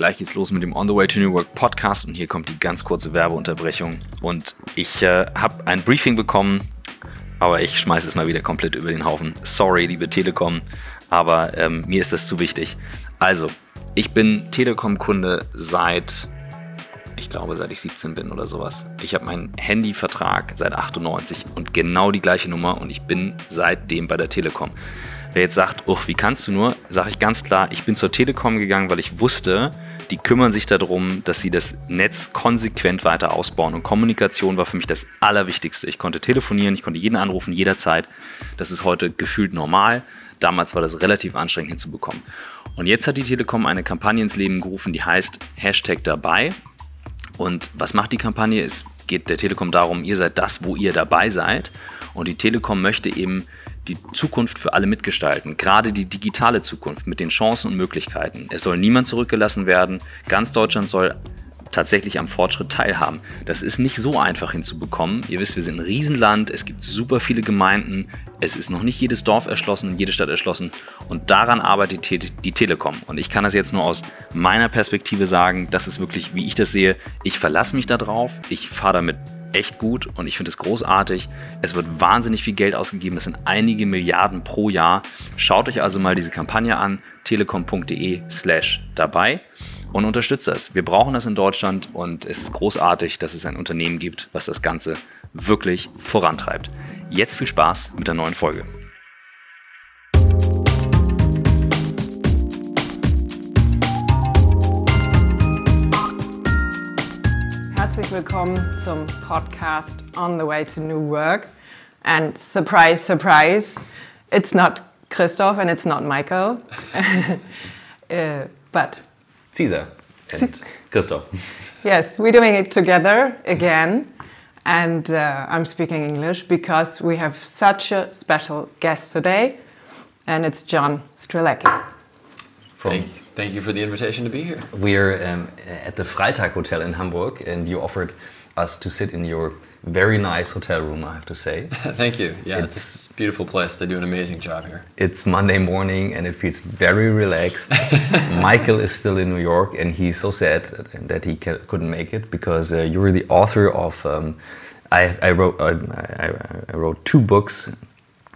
Gleich geht's los mit dem On the Way to New Work Podcast und hier kommt die ganz kurze Werbeunterbrechung. Und ich äh, habe ein Briefing bekommen, aber ich schmeiße es mal wieder komplett über den Haufen. Sorry, liebe Telekom, aber ähm, mir ist das zu wichtig. Also, ich bin Telekom-Kunde seit, ich glaube, seit ich 17 bin oder sowas. Ich habe meinen Handyvertrag seit 98 und genau die gleiche Nummer und ich bin seitdem bei der Telekom. Wer jetzt sagt, uch, wie kannst du nur, sage ich ganz klar, ich bin zur Telekom gegangen, weil ich wusste, die kümmern sich darum, dass sie das Netz konsequent weiter ausbauen. Und Kommunikation war für mich das Allerwichtigste. Ich konnte telefonieren, ich konnte jeden anrufen, jederzeit. Das ist heute gefühlt normal. Damals war das relativ anstrengend hinzubekommen. Und jetzt hat die Telekom eine Kampagne ins Leben gerufen, die heißt Hashtag dabei. Und was macht die Kampagne? Es geht der Telekom darum, ihr seid das, wo ihr dabei seid. Und die Telekom möchte eben die Zukunft für alle mitgestalten, gerade die digitale Zukunft mit den Chancen und Möglichkeiten. Es soll niemand zurückgelassen werden. Ganz Deutschland soll tatsächlich am Fortschritt teilhaben. Das ist nicht so einfach hinzubekommen. Ihr wisst, wir sind ein Riesenland, es gibt super viele Gemeinden, es ist noch nicht jedes Dorf erschlossen, jede Stadt erschlossen und daran arbeitet die Telekom. Und ich kann das jetzt nur aus meiner Perspektive sagen, das ist wirklich, wie ich das sehe, ich verlasse mich darauf, ich fahre damit echt gut und ich finde es großartig. Es wird wahnsinnig viel Geld ausgegeben, es sind einige Milliarden pro Jahr. Schaut euch also mal diese Kampagne an, telekom.de slash dabei und unterstützt das. Wir brauchen das in Deutschland und es ist großartig, dass es ein Unternehmen gibt, was das Ganze wirklich vorantreibt. Jetzt viel Spaß mit der neuen Folge. Herzlich willkommen zum Podcast On the Way to New Work. And surprise, surprise, it's not Christoph and it's not Michael, uh, but Zisa and Christoph. Yes, we're doing it together again. And uh, I'm speaking English because we have such a special guest today, and it's John Strelecky. From Thank you for the invitation to be here. We're um, at the Freitag Hotel in Hamburg, and you offered us to sit in your very nice hotel room, I have to say. Thank you. Yeah, it's, it's, a beautiful place. They do an amazing job here. It's Monday morning, and it feels very relaxed. Michael is still in New York, and he's so sad that he couldn't make it because uh, you're the author of. Um, I, I, wrote I, I, wrote two books.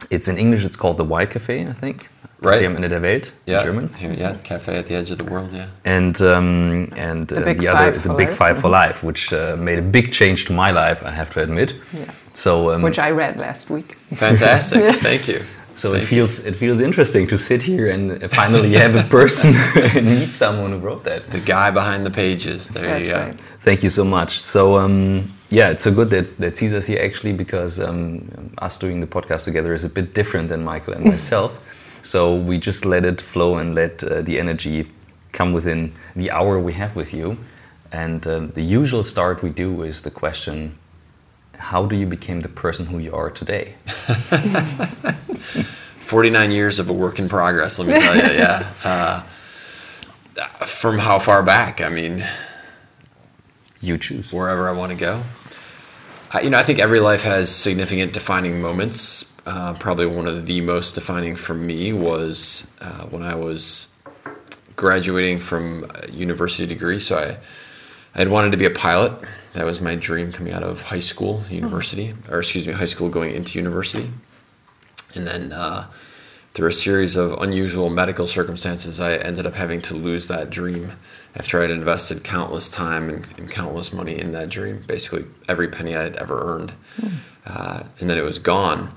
It's in English. It's called the Why Cafe, I think right. Café am Ende der Welt yeah. in German. Yeah, Cafe at the Edge of the World, yeah. And um, and the, uh, the other, the Big Five for Life, which uh, made a big change to my life, I have to admit. Yeah. So um, which I read last week. Fantastic, thank you. So Thank it feels you. it feels interesting to sit here and finally have a person and meet someone who wrote that. The guy behind the pages. There That's you go. Right. Thank you so much. So um, yeah, it's so good that, that Zisa's here actually because um, us doing the podcast together is a bit different than Michael and myself. So we just let it flow and let uh, the energy come within the hour we have with you. And um, the usual start we do is the question How do you become the person who you are today? 49 years of a work in progress, let me tell you, yeah. Uh, from how far back? I mean, you choose. Wherever I want to go. I, you know, I think every life has significant defining moments uh, probably one of the most defining for me was uh, when I was graduating from a university degree. So I, I had wanted to be a pilot. That was my dream coming out of high school, university, or excuse me, high school going into university. And then uh, through a series of unusual medical circumstances, I ended up having to lose that dream after I'd invested countless time and, and countless money in that dream, basically every penny I'd ever earned. Mm. Uh, and then it was gone.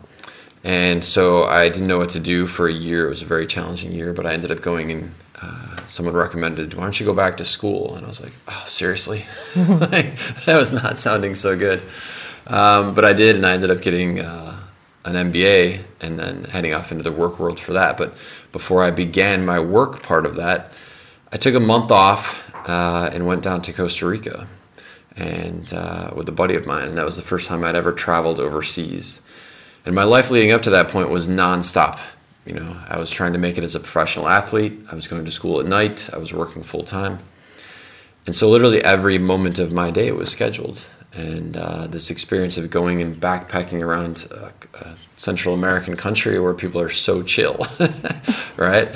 And so I didn't know what to do for a year. It was a very challenging year, but I ended up going and uh, someone recommended, why don't you go back to school? And I was like, oh, seriously? like, that was not sounding so good. Um, but I did, and I ended up getting uh, an MBA and then heading off into the work world for that. But before I began my work part of that, I took a month off uh, and went down to Costa Rica and uh, with a buddy of mine. And that was the first time I'd ever traveled overseas. And my life leading up to that point was nonstop. You know, I was trying to make it as a professional athlete. I was going to school at night. I was working full time. And so, literally, every moment of my day was scheduled. And uh, this experience of going and backpacking around a, a Central American country where people are so chill, right?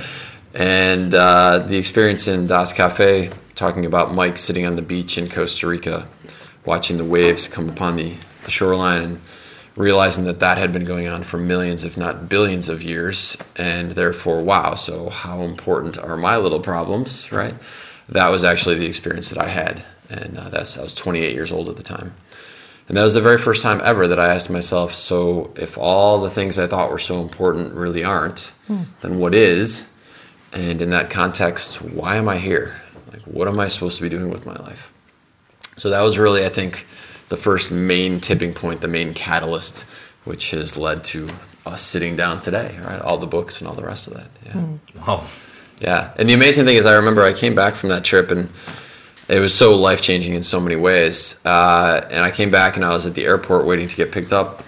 And uh, the experience in Das Cafe talking about Mike sitting on the beach in Costa Rica, watching the waves come upon the, the shoreline and realizing that that had been going on for millions, if not billions of years. And therefore, wow, so how important are my little problems, right? That was actually the experience that I had. And uh, that's, I was 28 years old at the time. And that was the very first time ever that I asked myself, so if all the things I thought were so important really aren't, mm. then what is? And in that context, why am I here? Like, what am I supposed to be doing with my life? So that was really, I think, the first main tipping point, the main catalyst, which has led to us sitting down today, right? All the books and all the rest of that. Yeah. Mm. Wow. Yeah. And the amazing thing is, I remember I came back from that trip and it was so life changing in so many ways. Uh, and I came back and I was at the airport waiting to get picked up.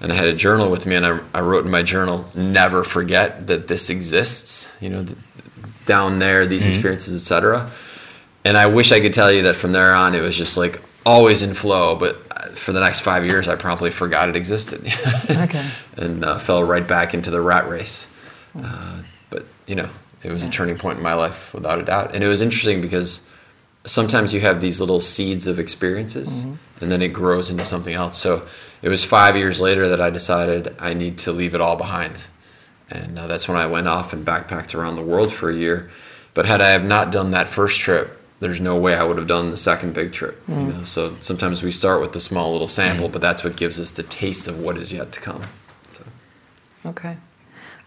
And I had a journal with me, and I, I wrote in my journal, "Never forget that this exists." You know, down there, these mm-hmm. experiences, etc. And I wish I could tell you that from there on, it was just like always in flow. But for the next five years, I promptly forgot it existed. okay. and uh, fell right back into the rat race. Uh, but you know, it was yeah. a turning point in my life, without a doubt. And it was interesting because sometimes you have these little seeds of experiences mm-hmm. and then it grows into something else. So it was five years later that I decided I need to leave it all behind. And uh, that's when I went off and backpacked around the world for a year. But had I have not done that first trip, there's no way I would have done the second big trip. Mm. You know? So sometimes we start with the small little sample, mm. but that's what gives us the taste of what is yet to come. So. Okay.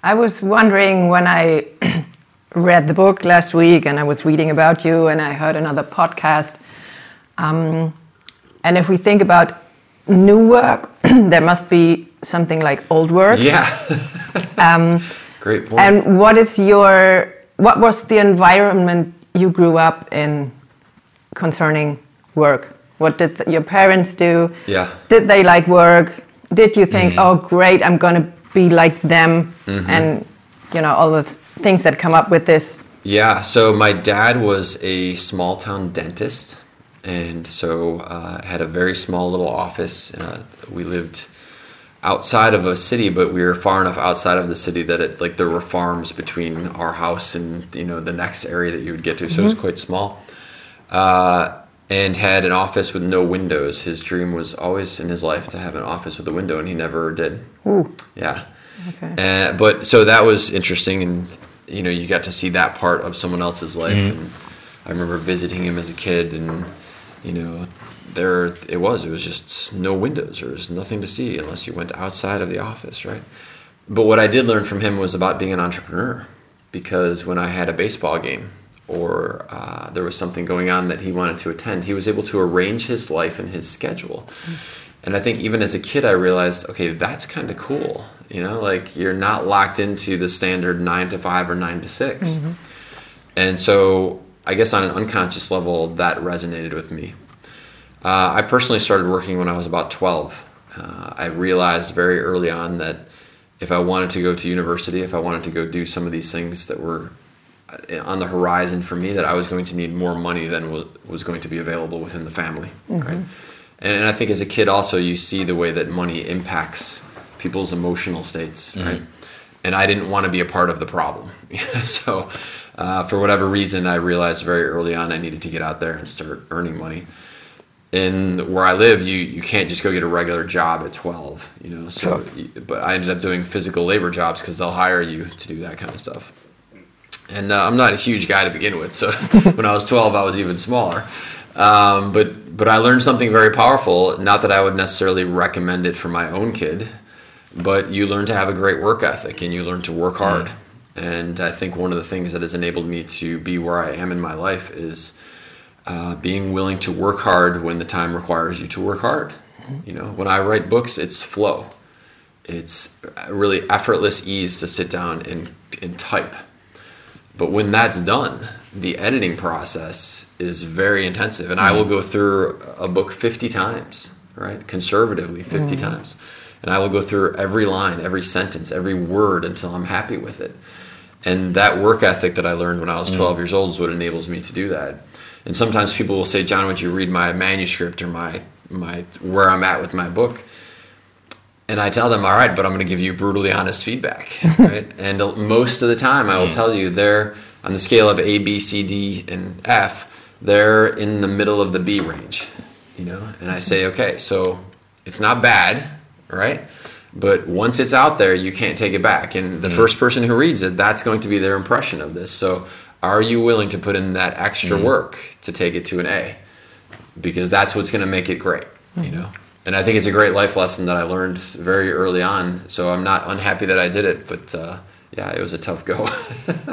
I was wondering when I read the book last week and I was reading about you and I heard another podcast. Um, and if we think about new work, there must be something like old work. Yeah. um, Great point. And what is your, what was the environment you grew up in concerning work? What did your parents do? Yeah. Did they like work? Did you think, mm -hmm. oh, great, I'm going to be like them? Mm -hmm. And, you know, all the things that come up with this? Yeah, so my dad was a small town dentist, and so uh, had a very small little office. A, we lived outside of a city, but we were far enough outside of the city that it like there were farms between our house and you know the next area that you would get to. So mm-hmm. it was mm-hmm. quite small. Uh, and had an office with no windows. His dream was always in his life to have an office with a window, and he never did. Ooh. Yeah. Okay. Uh, but so that was interesting, and you know you got to see that part of someone else's life mm-hmm. and i remember visiting him as a kid and you know there it was it was just no windows there was nothing to see unless you went outside of the office right but what i did learn from him was about being an entrepreneur because when i had a baseball game or uh, there was something going on that he wanted to attend he was able to arrange his life and his schedule mm-hmm and I think even as a kid, I realized, okay, that's kind of cool. You know, like you're not locked into the standard nine to five or nine to 6 mm-hmm. And so I guess on an unconscious level, that resonated with me. Uh, I personally started working when I was about 12. Uh, I realized very early on that if I wanted to go to university, if I wanted to go do some of these things that were uh, on the horizon for me, that I was going to need more money than was, was going to be available within the family. Mm-hmm. Right and, and I think as a kid also you see the way that money impacts people's emotional states, mm-hmm. right? And I didn't want to be a part of the problem, so uh, for whatever reason, I realized very early on I needed to get out there and start earning money. In where I live, you you can't just go get a regular job at twelve, you know. So, sure. but I ended up doing physical labor jobs because they'll hire you to do that kind of stuff. And uh, I'm not a huge guy to begin with, so when I was twelve, I was even smaller. Um, but but I learned something very powerful. Not that I would necessarily recommend it for my own kid, but you learn to have a great work ethic and you learn to work hard. Mm. And I think one of the things that has enabled me to be where I am in my life is uh, being willing to work hard when the time requires you to work hard. You know, when I write books, it's flow. It's really effortless ease to sit down and, and type. But when that's done, the editing process is very intensive and mm. i will mm. go through a book 50 times right conservatively 50 mm. times and i will go through every line every sentence every word until i'm happy with it and that work ethic that i learned when i was 12 mm. years old is what enables me to do that and sometimes people will say john would you read my manuscript or my my where i'm at with my book and I tell them, all right, but I'm going to give you brutally honest feedback, right? and most of the time, I will mm. tell you they're on the scale of A, B, C, D, and F, they're in the middle of the B range, you know, and I say, okay, so it's not bad, right? But once it's out there, you can't take it back. And the first person who reads it, that's going to be their impression of this. So are you willing to put in that extra work to take it to an A? Because that's what's going to make it great, you know? And I think it's a great life lesson that I learned very early on. So I'm not unhappy that I did it, but uh, yeah, it was a tough go.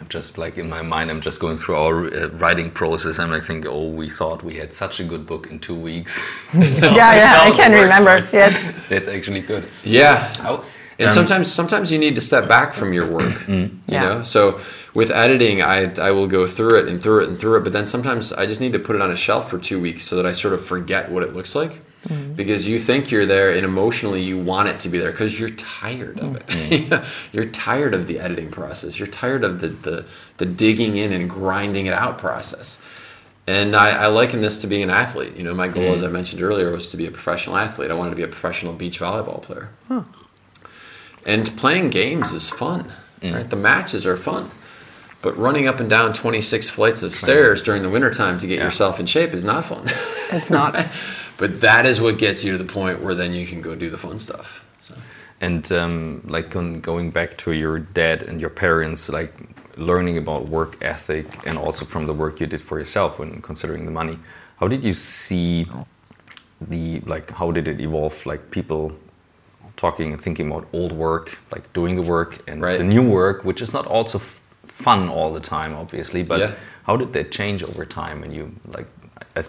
I'm just like in my mind, I'm just going through our uh, writing process, and I think, oh, we thought we had such a good book in two weeks. Yeah, yeah, I can remember. Yes. That's actually good. yeah. How, And sometimes, sometimes you need to step back from your work. You Yeah. know, so with editing, I I will go through it and through it and through it. But then sometimes I just need to put it on a shelf for two weeks so that I sort of forget what it looks like. Mm-hmm. Because you think you're there, and emotionally you want it to be there because you're tired of it. Mm-hmm. you're tired of the editing process. You're tired of the the, the digging in and grinding it out process. And I, I liken this to being an athlete. You know, my goal, as I mm-hmm. mentioned earlier, was to be a professional athlete. I wanted to be a professional beach volleyball player. And playing games is fun, right? The matches are fun. But running up and down 26 flights of stairs during the wintertime to get Yeah. yourself in shape is not fun. It's not. but that is what gets you to the point where then you can go do the fun stuff. So. And um, like on going back to your dad and your parents, like learning about work ethic and also from the work you did for yourself when considering the money, how did you see the like how did it evolve? Like people talking and thinking about old work, like doing the work and Right. the new work, which is not also f- fun all the time, obviously. But Yeah. how did that change over time? And you like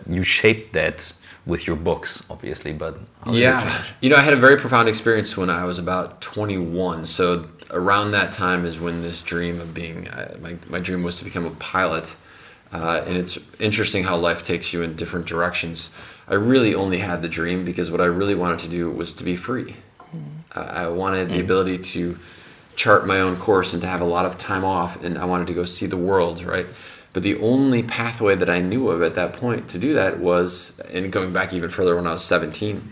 you shaped that with your books, obviously. But how Yeah. You know, I had a very profound experience when I was about 21. So around that time is when this dream of being, uh, my, my dream was to become a pilot. Uh, and it's interesting how life takes you in different directions. I really only had the dream because what I really wanted to do was to be free. Uh, I wanted the ability to chart my own course and to have a lot of time off, and I wanted to go see the world, right? But the only pathway that I knew of at that point to do that was, and going back even further when I was 17,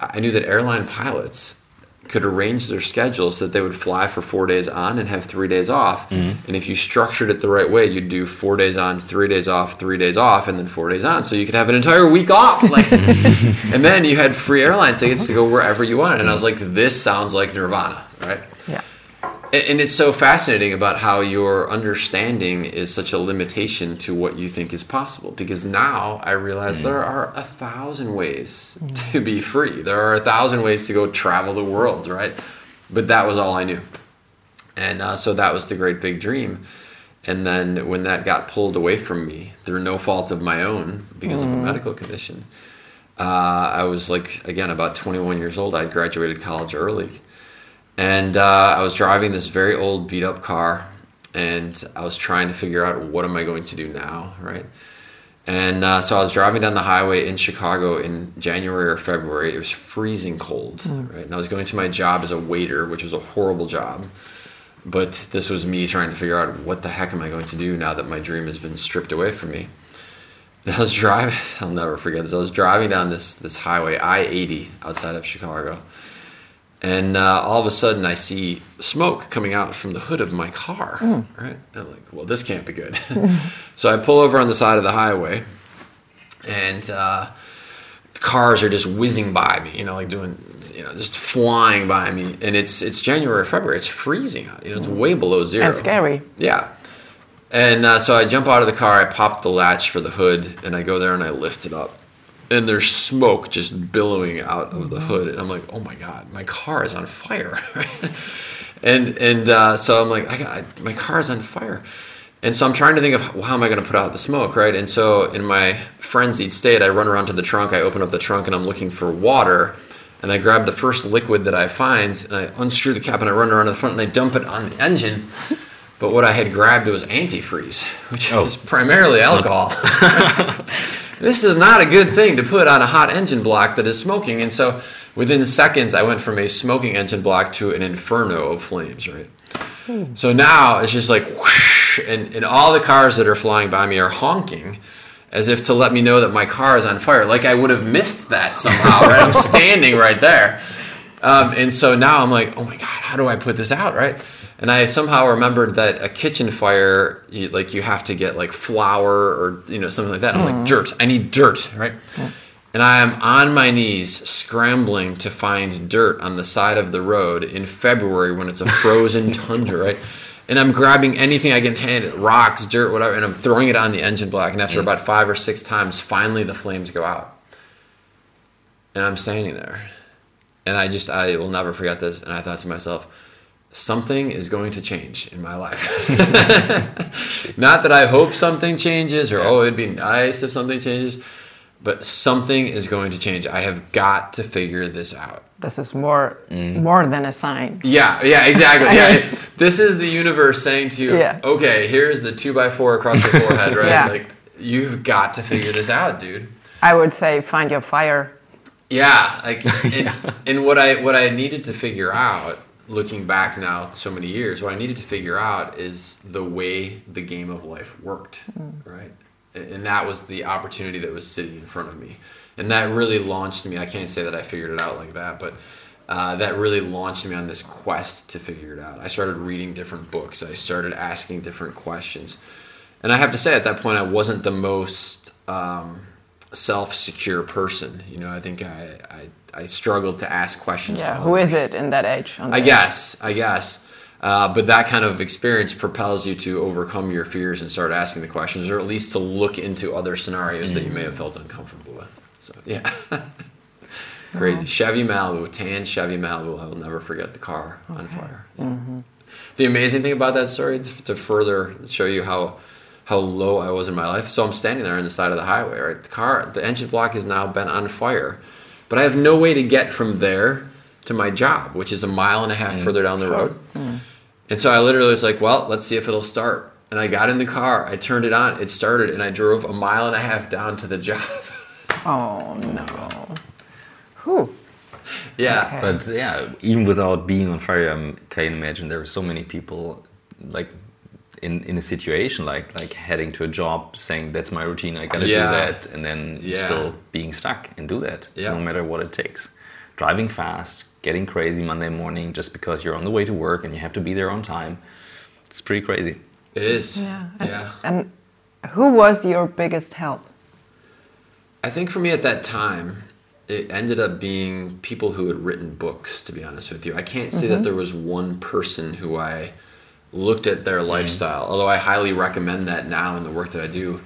I knew that airline pilots could arrange their schedules so that they would fly for four days on and have three days off. Mm-hmm. And if you structured it the right way, you'd do four days on, three days off, three days off, and then four days on. So you could have an entire week off. Like, and then you had free airline tickets to go wherever you wanted. And I was like, this sounds like nirvana, right? And it's so fascinating about how your understanding is such a limitation to what you think is possible. Because now I realize there are a thousand ways to be free. There are a thousand ways to go travel the world, right? But that was all I knew. And uh, so that was the great big dream. And then when that got pulled away from me through no fault of my own because of a medical condition, uh, I was like, again, about 21 years old. I graduated college early. And uh, I was driving this very old beat up car, and I was trying to figure out what am I going to do now, right? And uh, so I was driving down the highway in Chicago in January or February. It was freezing cold, right? And I was going to my job as a waiter, which was a horrible job. But this was me trying to figure out what the heck am I going to do now that my dream has been stripped away from me. And I was driving, I'll never forget this. I was driving down this, this highway, I 80, outside of Chicago. And uh, all of a sudden, I see smoke coming out from the hood of my car. Right? And I'm like, well, this can't be good. so I pull over on the side of the highway, and uh, cars are just whizzing by me. You know, like doing, you know, just flying by me. And it's it's January, February. It's freezing out. You know, it's way below zero. And scary. Yeah. And uh, so I jump out of the car, I pop the latch for the hood, and I go there and I lift it up. And there's smoke just billowing out of the hood. And I'm like, oh my God, my car is on fire. and and uh, so I'm like, I got, my car is on fire. And so I'm trying to think of well, how am I going to put out the smoke, right? And so in my frenzied state, I run around to the trunk, I open up the trunk, and I'm looking for water. And I grab the first liquid that I find, and I unscrew the cap, and I run around to the front, and I dump it on the engine. But what I had grabbed was antifreeze, which Oh. is primarily alcohol. this is not a good thing to put on a hot engine block that is smoking. And so within seconds, I went from a smoking engine block to an inferno of flames, right? So now it's just like whoosh, and, and all the cars that are flying by me are honking as if to let me know that my car is on fire. Like I would have missed that somehow, right? I'm standing right there. Um, and so now I'm like, oh my God, how do I put this out, right? And I somehow remembered that a kitchen fire, you, like you have to get like flour or you know something like that. I'm like mm. dirt. I need dirt, right? And I am on my knees scrambling to find dirt on the side of the road in February when it's a frozen tundra, right? And I'm grabbing anything I can hand, rocks, dirt, whatever, and I'm throwing it on the engine block. And after about five or six times, finally the flames go out. And I'm standing there. And I just, I will never forget this. And I thought to myself, something is going to change in my life. Not that I hope something changes or, oh, it'd be nice if something changes, but something is going to change. I have got to figure this out. This is more mm. more than a sign. Yeah, yeah, exactly. Yeah, this is the universe saying to you, Yeah. okay, here's the two by four across the forehead, right? Yeah. Like, you've got to figure this out, dude. I would say find your fire. Yeah, like, and, and what I what I needed to figure out, looking back now so many years, what I needed to figure out is the way the game of life worked, right? And that was the opportunity that was sitting in front of me, and that really launched me. I can't say that I figured it out like that, but. Uh, that really launched me on this quest to figure it out. I started reading different books. I started asking different questions. And I have to say, at that point, I wasn't the most um, self-secure person. You know, I think I, I, I struggled to ask questions. Yeah, who is it in that age? I guess, I guess. Uh, but that kind of experience propels you to overcome your fears and start asking the questions, or at least to look into other scenarios that you may have felt uncomfortable with. So, yeah. Crazy. Chevy Malibu, tan Chevy Malibu. I will never forget the car on fire. Yeah. The amazing thing about that story, to to further show you how how low I was in my life. So I'm standing there on the side of the highway, right? The car, the engine block has now been on fire, but I have no way to get from there to my job, which is a mile and a half mm. further down the road. Mm. And so I literally was like, well, let's see if it'll start. And I got in the car, I turned it on, it started, and I drove a mile and a half down to the job. Oh no. Whew. yeah. Okay. But yeah, even without being on fire, I can imagine there are so many people like in in a situation like like heading to a job, saying that's my routine, I gotta Yeah. do that, and then Yeah. still being stuck and do that, Yeah. no matter what it takes. Driving fast, getting crazy Monday morning just because you're on the way to work and you have to be there on time. It's pretty crazy. It is. Yeah. And, Yeah. and who was your biggest help? I think for me at that time, it ended up being people who had written books, to be honest with you. I can't say that mm-hmm. there was one person who I looked at their mm-hmm. lifestyle, although I highly recommend that now in the work that I do.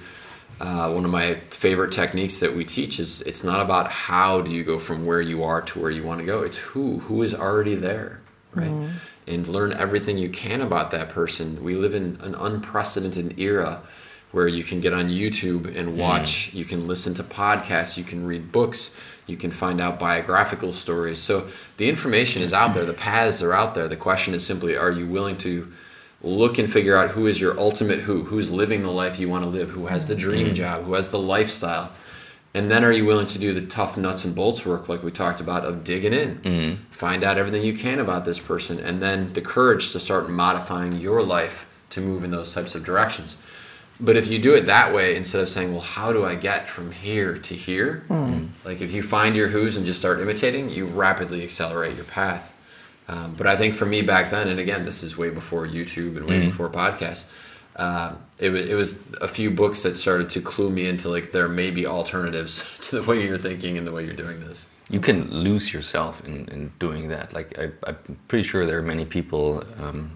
Uh, one of my favorite techniques that we teach is it's not about how do you go from where you are to where you want to go. It's who who is already there, right? Mm-hmm. And learn everything you can about that person. We live in an unprecedented era where you can get on YouTube and mm. watch, you can listen to podcasts, you can read books, you can find out biographical stories. So the information is out there, the paths are out there. The question is simply are you willing to look and figure out who is your ultimate who, who's living the life you want to live, who has the dream mm-hmm. job, who has the lifestyle. And then are you willing to do the tough nuts and bolts work like we talked about of digging in? Mm-hmm. Find out everything you can about this person and then the courage to start modifying your life to move in those types of directions. But if you do it that way, instead of saying, well, how do I get from here to here? Mm-hmm. Like if you find your who's and just start imitating, you rapidly accelerate your path. Um, but I think for me back then, and again, this is way before YouTube and way before podcasts, uh, it, was, it was a few books that started to clue me into like there may be alternatives to the way you're thinking and the way you're doing this. you can lose yourself in, in doing that. Like I, I'm pretty sure there are many people um,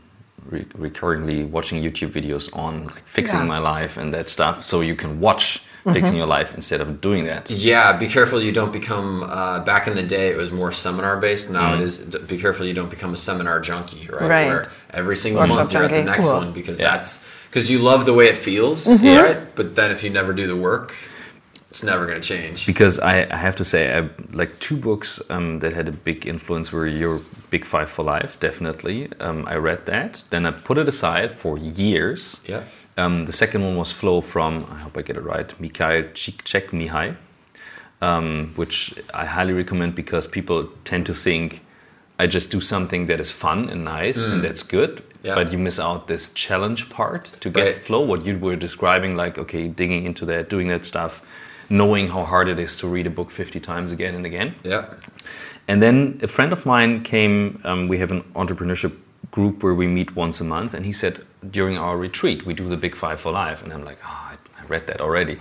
re- recurringly watching YouTube videos on like fixing Yeah. my life and that stuff. So you can watch fixing your life instead of doing that. Yeah, be careful you don't become. Uh, back in the day, it was more seminar based. Now it is. Be careful you don't become a seminar junkie, right? Right. Where every single Workshop month you're at the next Cool. one because Yeah. that's because you love the way it feels, right? But then if you never do the work, it's never going to change. Because I, I have to say, I, like two books um, that had a big influence were your Big Five for Life, definitely. Um, I read that. Then I put it aside for years. Yeah. Um, the second one was Flow from, I hope I get it right, Mikhail Csikszentmihalyi, um, which I highly recommend because people tend to think I just do something that is fun and nice and that's good, Mm. Yeah. but you miss out this challenge part to get Right. flow, what you were describing, like, okay, digging into that, doing that stuff, knowing how hard it is to read a book 50 times again and again. Yeah. And then a friend of mine came. Um, we have an entrepreneurship group where we meet once a month, and he said during our retreat we do the Big Five for Life, and I'm like, oh, I read that already.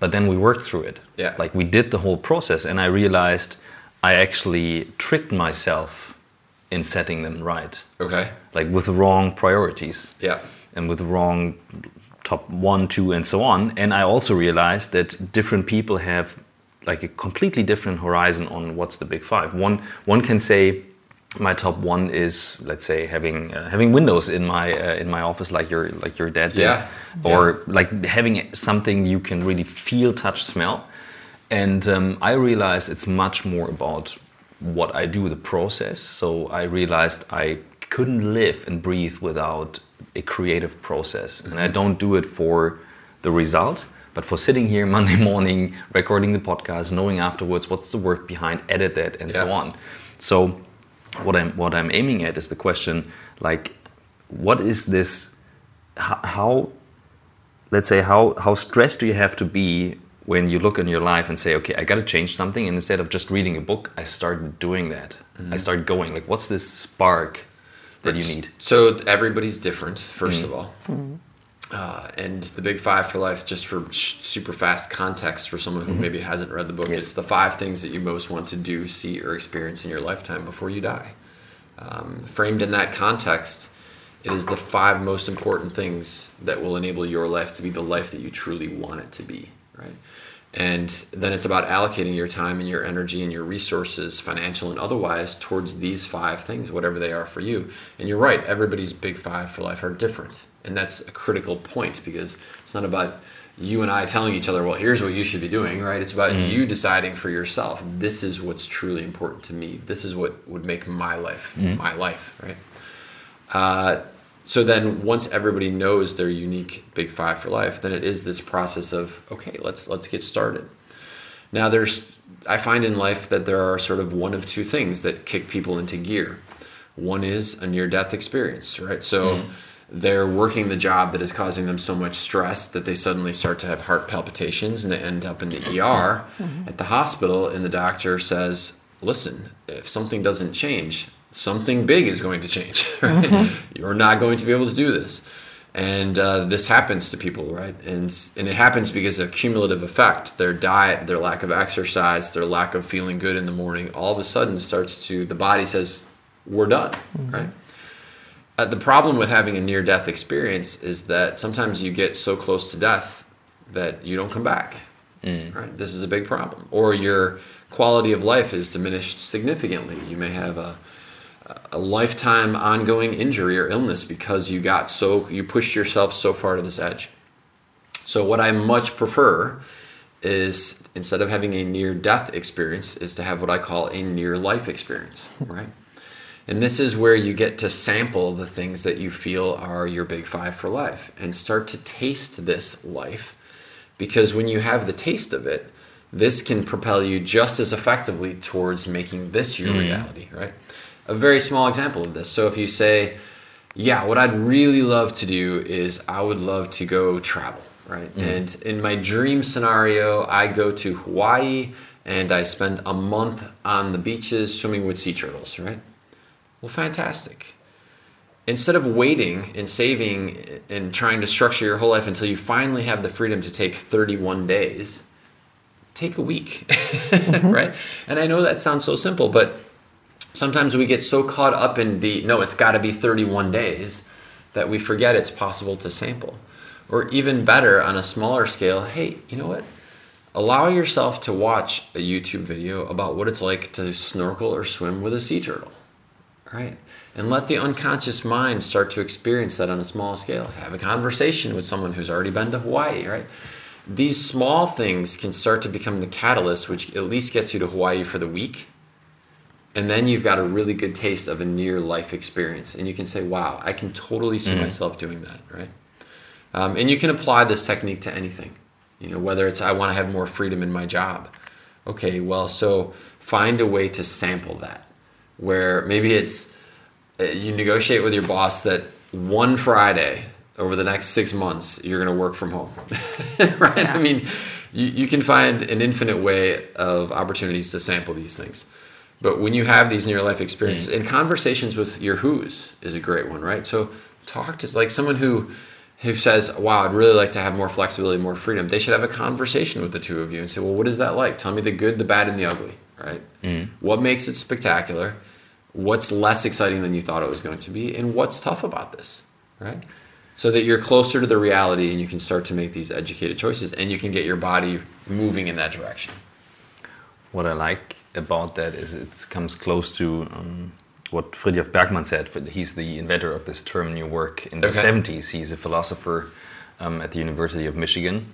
But then we worked through it. Yeah. Like we did the whole process, and I realized I actually tricked myself in setting them right. Okay. Like with the wrong priorities Yeah. and with the wrong top one, two, and so on. And I also realized that different people have like a completely different horizon on what's the big five. One one can say my top one is let's say having uh, having windows in my uh, in my office like your like your dad did, Yeah. or like having something you can really feel, touch, smell. And um, I realized it's much more about what I do, the process. So I realized I couldn't live and breathe without a creative process. And I don't do it for the result, but for sitting here Monday morning, recording the podcast, knowing afterwards what's the work behind, edit it, and so on. So what I'm what I'm aiming at is the question like, what is this? How, how let's say how how stressed do you have to be when you look in your life and say okay i got to change something and instead of just reading a book i start doing that mm-hmm. i start going like what's this spark that you need So everybody's different, 1st mm. of all. Mm-hmm. Uh, and the big five for life, just for sh- super fast context for someone who maybe hasn't read the book, it's the five things that you most want to do, see, or experience in your lifetime before you die. Um, framed in that context, it is the five most important things that will enable your life to be the life that you truly want it to be, right? And then it's about allocating your time and your energy and your resources, financial and otherwise, towards these five things, whatever they are for you. And you're right, everybody's big five for life are different. And that's a critical point because it's not about you and I telling each other, well, here's what you should be doing, right? It's about mm-hmm. you deciding for yourself, this is what's truly important to me. This is what would make my life mm-hmm. my life, right? Uh, so then once everybody knows their unique big five for life then it is this process of okay let's let's get started now there's i find in life that there are sort of one of two things that kick people into gear one is a near death experience right so mm-hmm. They're working the job that is causing them so much stress that they suddenly start to have heart palpitations and they end up in the er at the hospital and the doctor says listen if something doesn't change something big is going to change. Right? You're not going to be able to do this. And uh, this happens to people, right? And, and it happens because of cumulative effect. Their diet, their lack of exercise, their lack of feeling good in the morning, all of a sudden starts to, the body says, we're done, right? Uh, the problem with having a near death experience is that sometimes you get so close to death that you don't come back. Right? This is a big problem. Or your quality of life is diminished significantly. You may have a, a lifetime ongoing injury or illness because you got so you pushed yourself so far to this edge. So what I much prefer is instead of having a near death experience is to have what I call a near life experience, right? And this is where you get to sample the things that you feel are your big 5 for life and start to taste this life because when you have the taste of it, this can propel you just as effectively towards making this your mm. reality, right? A very small example of this. So if you say, yeah, what I'd really love to do is I would love to go travel, right? Mm. And in my dream scenario, I go to Hawaii and I spend a month on the beaches swimming with sea turtles, right? Well, fantastic. Instead of waiting and saving and trying to structure your whole life until you finally have the freedom to take 31 days, take a week, mm-hmm. right? And I know that sounds so simple, but sometimes we get so caught up in the no, it's got to be 31 days that we forget it's possible to sample. Or even better, on a smaller scale, hey, you know what? Allow yourself to watch a YouTube video about what it's like to snorkel or swim with a sea turtle, right? And let the unconscious mind start to experience that on a small scale. Have a conversation with someone who's already been to Hawaii, right? These small things can start to become the catalyst, which at least gets you to Hawaii for the week. And then you've got a really good taste of a near life experience. And you can say wow i can totally see myself doing that right? Um, and you can apply this technique to anything. You know whether it's i want to have more freedom in my job. Okay well so find a way to sample that where maybe it's uh, you negotiate with your boss that one friday over the next six months you're going to work from home right i mean you, you can find an infinite way of opportunities to sample these things But when you have these near life experiences and conversations with your who's is a great one, right? So talk to like someone who who says, "Wow, I'd really like to have more flexibility, more freedom." They should have a conversation with the two of you and say, "Well, what is that like? Tell me the good, the bad, and the ugly." Right? What makes it spectacular? What's less exciting than you thought it was going to be, and what's tough about this? Right? So that you're closer to the reality and you can start to make these educated choices, and you can get your body moving in that direction. What I like about that is it comes close to um, what Frithjof Bergmann said. He's the inventor of this term new work in the Okay. 70s. He's a philosopher um, at the University of Michigan.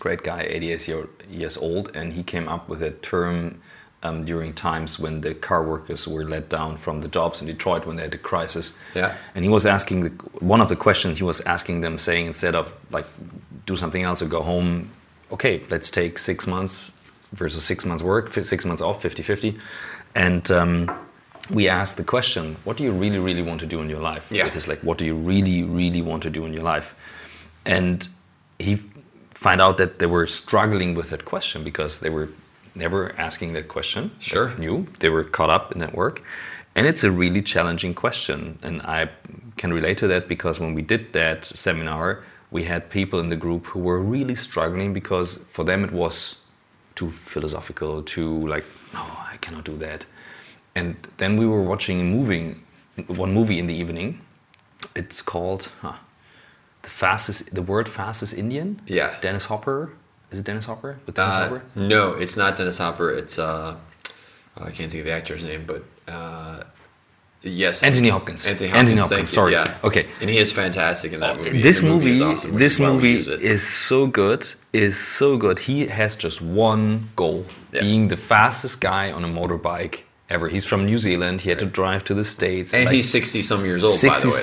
Great guy, 88 years old, and he came up with a term um, during times when the car workers were let down from the jobs in Detroit when they had a crisis. Yeah. And he was asking the, one of the questions he was asking them, saying instead of like do something else or go home, okay, let's take six months versus six months work, six months off, 50 50. And um, we asked the question, what do you really, really want to do in your life? Yeah. It is like, what do you really, really want to do in your life? And he find out that they were struggling with that question because they were never asking that question. Sure. New. They were caught up in that work. And it's a really challenging question. And I can relate to that because when we did that seminar, we had people in the group who were really struggling because for them it was too philosophical, too like, no, I cannot do that. And then we were watching a movie, one movie in the evening. It's called huh, the fastest, the world fastest Indian. Yeah. Dennis Hopper. Is it Dennis Hopper? With Dennis Uh, Hopper. no, it's not Dennis Hopper. It's uh, I can't think of the actor's name, but uh, yes, Anthony Hopkins. Anthony Anthony Hopkins. Hopkins, thank you, sorry. Yeah. Okay. and he is fantastic in that movie. This The movie, is awesome, this is movie is so good. Is so good. He has just one goal: Yeah. being the fastest guy on a motorbike ever. He's from New Zealand. He had to drive to the states. and like, he's sixty some years old. by the 60 way.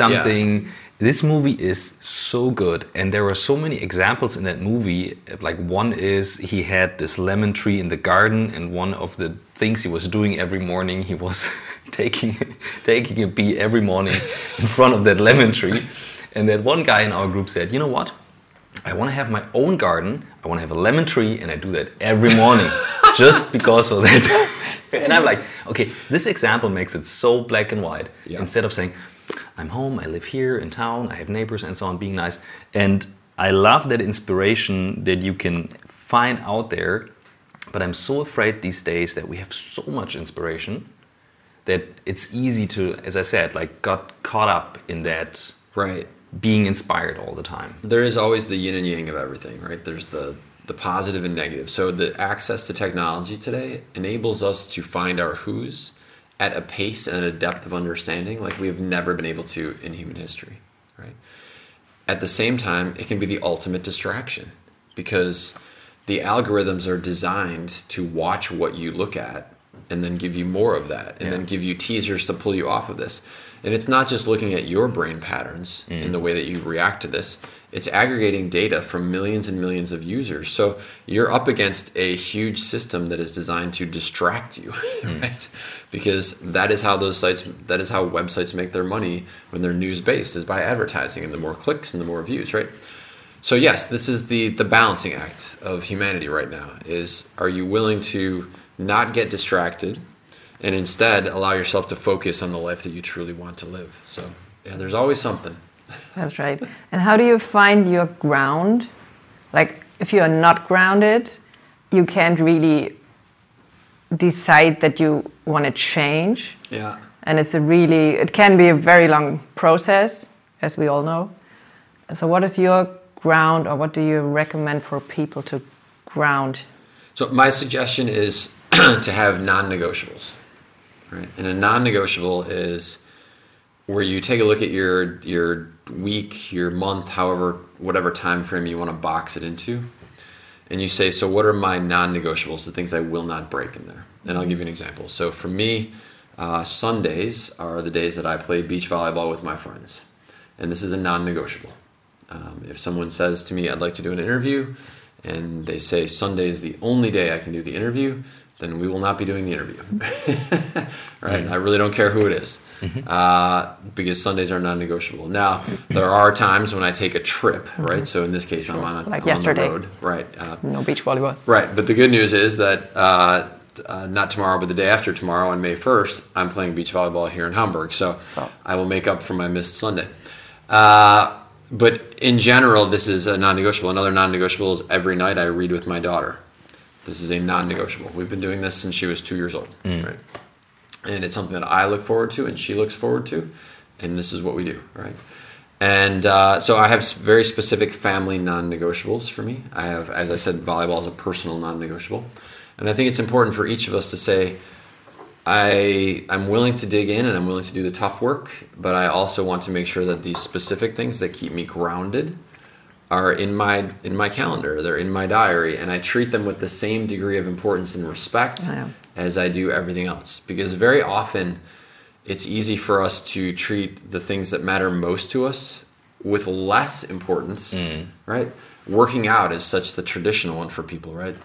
yeah. This movie is so good, and there are so many examples in that movie. Like one is he had this lemon tree in the garden, and one of the things he was doing every morning, he was taking taking a pee every morning in front of that lemon tree. And that one guy in our group said, "You know what? I want to have my own garden. I want to have a lemon tree, and I do that every morning, just because of that." and I'm like, okay, this example makes it so black and white. Yeah. Instead of saying, I'm home, I live here in town, I have neighbors and so on, being nice. And I love that inspiration that you can find out there. But I'm so afraid these days that we have so much inspiration that it's easy to, as I said, like got caught up in that right. being inspired all the time. There is always the yin and yang of everything, right? There's the the positive and negative. So the access to technology today enables us to find our who's at a pace and a depth of understanding like we have never been able to in human history, right? At the same time, it can be the ultimate distraction because the algorithms are designed to watch what you look at and then give you more of that and then give you teasers to pull you off of this. And it's not just looking at your brain patterns in the mm. way that you react to this, it's aggregating data from millions and millions of users. So you're up against a huge system that is designed to distract you, hmm. right? Because that is how those sites, that is how websites make their money when they're news based, is by advertising and the more clicks and the more views, right? So yes, this is the the balancing act of humanity right now. Is are you willing to not get distracted, and instead allow yourself to focus on the life that you truly want to live? So yeah, there's always something. That's right. And how do you find your ground? Like, if you are not grounded, you can't really decide that you want to change. Yeah. And it's a really, it can be a very long process, as we all know. So, what is your ground, or what do you recommend for people to ground? So my suggestion is to have non-negotiables, right? And a non-negotiable is where you take a look at your your week, your month, however, whatever time frame you want to box it into, and you say, so what are my non-negotiables, the things I will not break in there? And I'll give you an example. So for me, uh, Sundays are the days that I play beach volleyball with my friends, and this is a non-negotiable. Um, if someone says to me, I'd like to do an interview, and they say Sunday is the only day I can do the interview, then we will not be doing the interview. right? I really don't care who it is, uh, because Sundays are non negotiable. Now, there are times when I take a trip, right? So in this case, I'm on, Like on yesterday. the road. Right. Uh, No beach volleyball. Right, but the good news is that uh, uh, not tomorrow, but the day after tomorrow on May 1st, I'm playing beach volleyball here in Hamburg. So, So- I will make up for my missed Sunday. Uh, but in general, this is a non negotiable. Another non negotiable is every night I read with my daughter. This is a non negotiable. We've been doing this since she was two years old. Right? And it's something that I look forward to and she looks forward to. And this is what we do, right? And uh, so I have very specific family non negotiables for me. I have, as I said, volleyball is a personal non negotiable. And I think it's important for each of us to say, I I'm willing to dig in and I'm willing to do the tough work, but I also want to make sure that these specific things that keep me grounded are in my in my calendar. They're in my diary, and I treat them with the same degree of importance and respect oh, Yeah. as I do everything else. Because very often, it's easy for us to treat the things that matter most to us with less importance, mm. right? Working out is such the traditional one for people, right?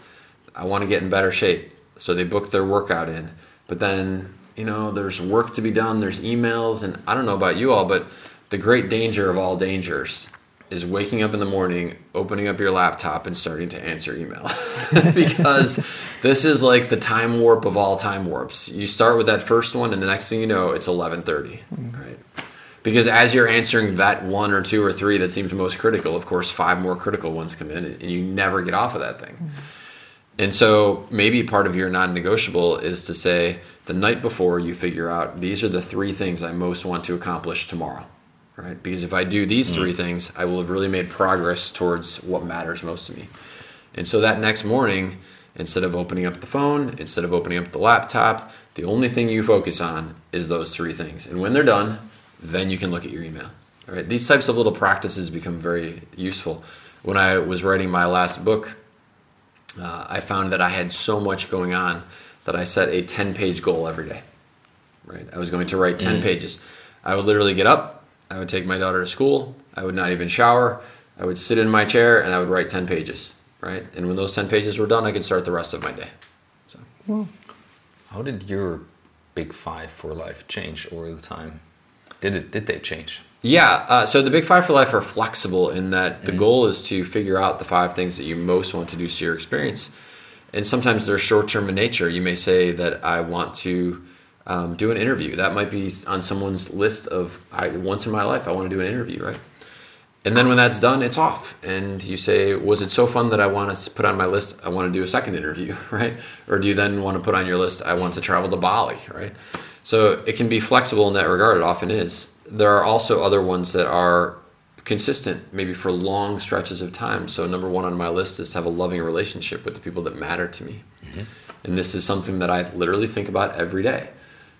I want to get in better shape, so they book their workout in. But then, you know, there's work to be done, there's emails, and I don't know about you all, but the great danger of all dangers is waking up in the morning, opening up your laptop, and starting to answer email. because this is like the time warp of all time warps. You start with that first one, and the next thing you know, it's 11:30, mm-hmm. right? Because as you're answering that one or two or three that seems most critical, of course, five more critical ones come in, and you never get off of that thing. Mm-hmm. And so maybe part of your non negotiable is to say the night before you figure out these are the three things I most want to accomplish tomorrow, right? Because if I do these three things, I will have really made progress towards what matters most to me. And so that next morning, instead of opening up the phone, instead of opening up the laptop, the only thing you focus on is those three things. And when they're done, then you can look at your email. All right? These types of little practices become very useful. When I was writing my last book, uh, I found that I had so much going on that I set a 10 page goal every day. Right? I was going to write 10 pages. I would literally get up, I would take my daughter to school, I would not even shower, I would sit in my chair and I would write 10 pages. Right? And when those 10 pages were done, I could start the rest of my day. So, How did your big five for life change over the time? Did it? Did they change? Yeah, uh, so the Big Five for Life are flexible in that the goal is to figure out the five things that you most want to do to your experience. And sometimes they're short term in nature. You may say that I want to um, do an interview. That might be on someone's list of I, once in my life, I want to do an interview, right? And then when that's done, it's off. And you say, was it so fun that I want to put on my list, I want to do a second interview, right? Or do you then want to put on your list, I want to travel to Bali, right? So it can be flexible in that regard. It often is. There are also other ones that are consistent, maybe for long stretches of time. So number one on my list is to have a loving relationship with the people that matter to me. And this is something that I literally think about every day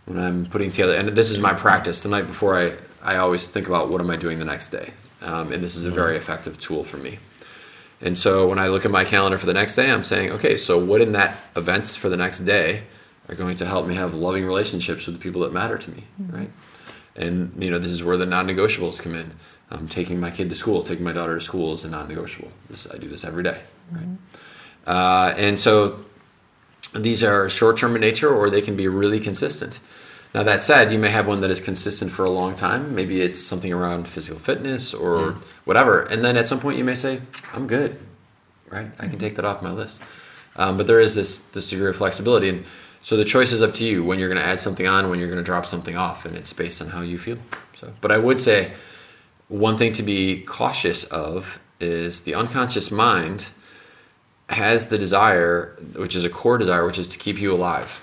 when I'm putting together. And this is my practice. The night before, I, I always think about what am I doing the next day. Um, and this is a very effective tool for me. And so when I look at my calendar for the next day, I'm saying, okay, so what in that events for the next day are going to help me have loving relationships with the people that matter to me, right? And you know, this is where the non-negotiables come in. Um, taking my kid to school, taking my daughter to school is a non-negotiable. This, I do this every day, right? Uh, and so these are short-term in nature, or they can be really consistent. Now that said, you may have one that is consistent for a long time. Maybe it's something around physical fitness or whatever, and then at some point you may say, "I'm good," right? I can take that off my list. Um, but there is this this degree of flexibility, and so the choice is up to you when you're going to add something on, when you're going to drop something off, and it's based on how you feel. So, but I would say one thing to be cautious of is the unconscious mind has the desire, which is a core desire, which is to keep you alive,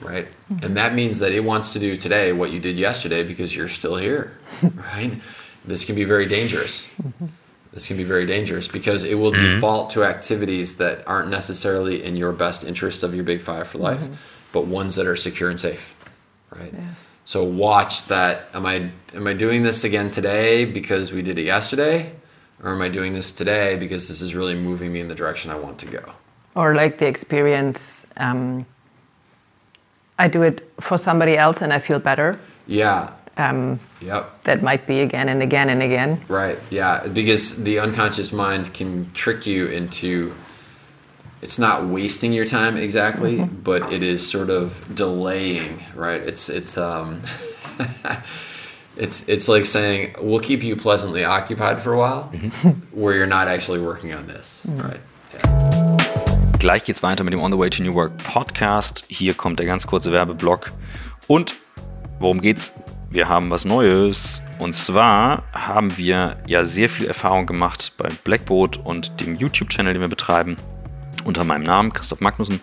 right? Mm-hmm. And that means that it wants to do today what you did yesterday because you're still here, right? This can be very dangerous. Mm-hmm. This can be very dangerous because it will mm-hmm. default to activities that aren't necessarily in your best interest of your big five for life, but ones that are secure and safe, right? Yes. So watch that. Am I am I doing this again today because we did it yesterday, or am I doing this today because this is really moving me in the direction I want to go? Or like the experience, um, I do it for somebody else and I feel better. Yeah. Um, Yep. that might be again and again and again. Right. Yeah. Because the unconscious mind can trick you into. It's not wasting your time exactly, but it is sort of delaying. Right. It's it's um. It's, it's like saying we'll keep you pleasantly occupied for a while, where you're not actually working on this, right? Yeah. Gleich geht's weiter mit dem On the Way to New Work Podcast. Hier kommt der ganz kurze Werbeblock. Und worum geht's? Wir haben was Neues. Und zwar haben wir ja sehr viel Erfahrung gemacht bei Blackboard und dem YouTube-Channel, den wir betreiben, unter meinem Namen, Christoph Magnussen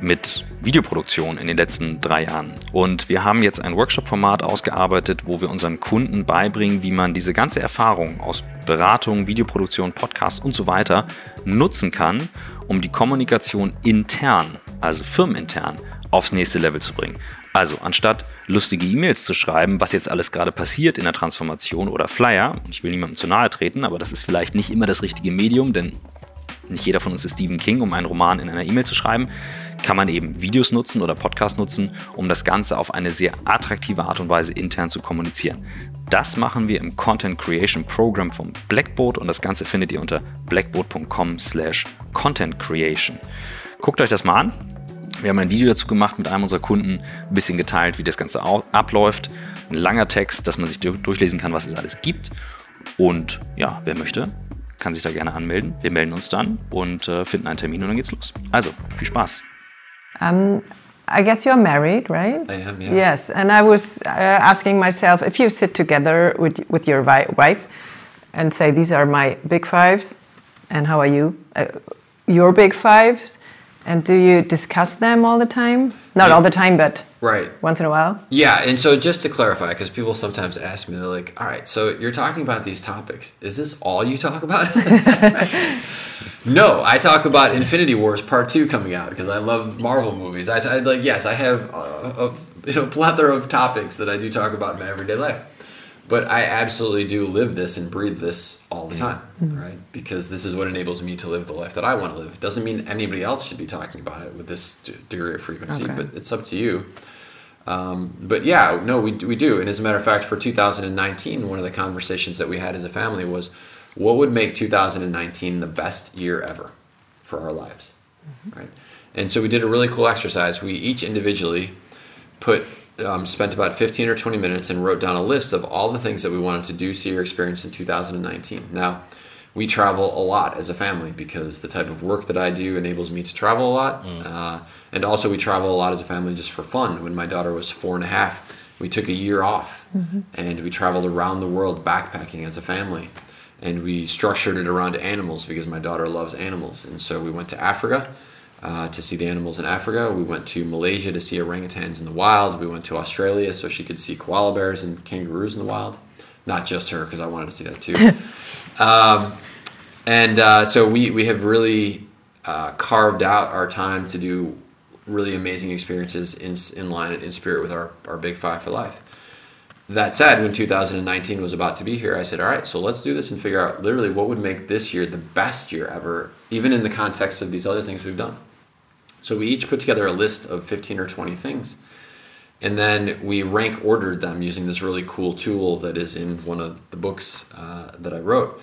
mit Videoproduktion in den letzten drei Jahren. Und wir haben jetzt ein Workshop-Format ausgearbeitet, wo wir unseren Kunden beibringen, wie man diese ganze Erfahrung aus Beratung, Videoproduktion, Podcast und so weiter nutzen kann, um die Kommunikation intern, also firmenintern, aufs nächste Level zu bringen. Also anstatt lustige E-Mails zu schreiben, was jetzt alles gerade passiert in der Transformation oder Flyer, ich will niemandem zu nahe treten, aber das ist vielleicht nicht immer das richtige Medium, denn nicht jeder von uns ist Stephen King, um einen Roman in einer E-Mail zu schreiben, kann man eben Videos nutzen oder Podcasts nutzen, um das Ganze auf eine sehr attraktive Art und Weise intern zu kommunizieren. Das machen wir im Content Creation Program vom Blackboard und das Ganze findet ihr unter blackboard.com slash Content Creation. Guckt euch das mal an. Wir haben ein Video dazu gemacht mit einem unserer Kunden, ein bisschen geteilt, wie das Ganze abläuft. Ein langer Text, dass man sich durchlesen kann, was es alles gibt. Und ja, wer möchte, kann sich da gerne anmelden. Wir melden uns dann und äh, finden einen Termin und dann geht's los. Also, viel Spaß. Um, I guess you're married, right? I am, yeah. Yes, and I was uh, asking myself if you sit together with, with your wife and say, These are my big fives, and how are you? Uh, your big fives, and do you discuss them all the time? Not Yeah. all the time, but Right. once in a while? Yeah, and so just to clarify, because people sometimes ask me, they're like, all right, so you're talking about these topics. Is this all you talk about? no, I talk about Infinity Wars Part 2 coming out because I love Marvel movies. I, I like, yes, I have a, a you know, plethora of topics that I do talk about in my everyday life. But I absolutely do live this and breathe this all the time, right? Because this is what enables me to live the life that I want to live. It doesn't mean anybody else should be talking about it with this d- degree of frequency, Okay. but it's up to you. Um, but yeah, no, we, we do. And as a matter of fact, for 2019, one of the conversations that we had as a family was what would make 2019 the best year ever for our lives, right? And so we did a really cool exercise. We each individually put um, spent about 15 or 20 minutes and wrote down a list of all the things that we wanted to do, see, or experience in 2019. Now, we travel a lot as a family because the type of work that I do enables me to travel a lot. Uh, and also, we travel a lot as a family just for fun. When my daughter was four and a half, we took a year off and we traveled around the world backpacking as a family. And we structured it around animals because my daughter loves animals. And so we went to Africa uh, to see the animals in Africa. We went to Malaysia to see orangutans in the wild. We went to Australia so she could see koala bears and kangaroos in the wild. Not just her, because I wanted to see that too. um, and uh, so we, we have really uh, carved out our time to do really amazing experiences in, in line and in spirit with our, our big five for life. That said, when 2019 was about to be here, I said, all right, so let's do this and figure out literally what would make this year the best year ever, even in the context of these other things we've done. So we each put together a list of 15 or 20 things. And then we rank ordered them using this really cool tool that is in one of the books uh, that I wrote.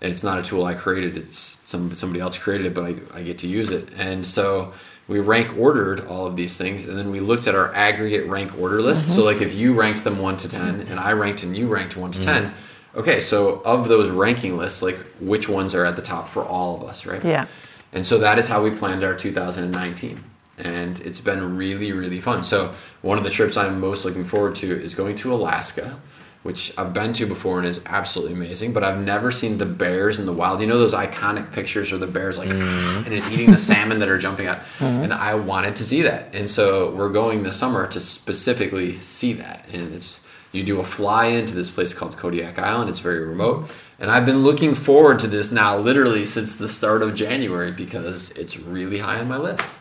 And it's not a tool I created, it's some, somebody else created it, but I, I get to use it. And so we rank ordered all of these things. And then we looked at our aggregate rank order list. So, like if you ranked them 1 to 10 and I ranked and you ranked 1 to mm. 10, okay, so of those ranking lists, like which ones are at the top for all of us, right? Yeah. And so that is how we planned our 2019. And it's been really, really fun. So, one of the trips I'm most looking forward to is going to Alaska, which I've been to before and is absolutely amazing. But I've never seen the bears in the wild. You know those iconic pictures where the bears like, mm-hmm. and it's eating the salmon that are jumping out. Mm-hmm. And I wanted to see that. And so we're going this summer to specifically see that. And it's you do a fly into this place called Kodiak Island. It's very remote. And I've been looking forward to this now literally since the start of January because it's really high on my list.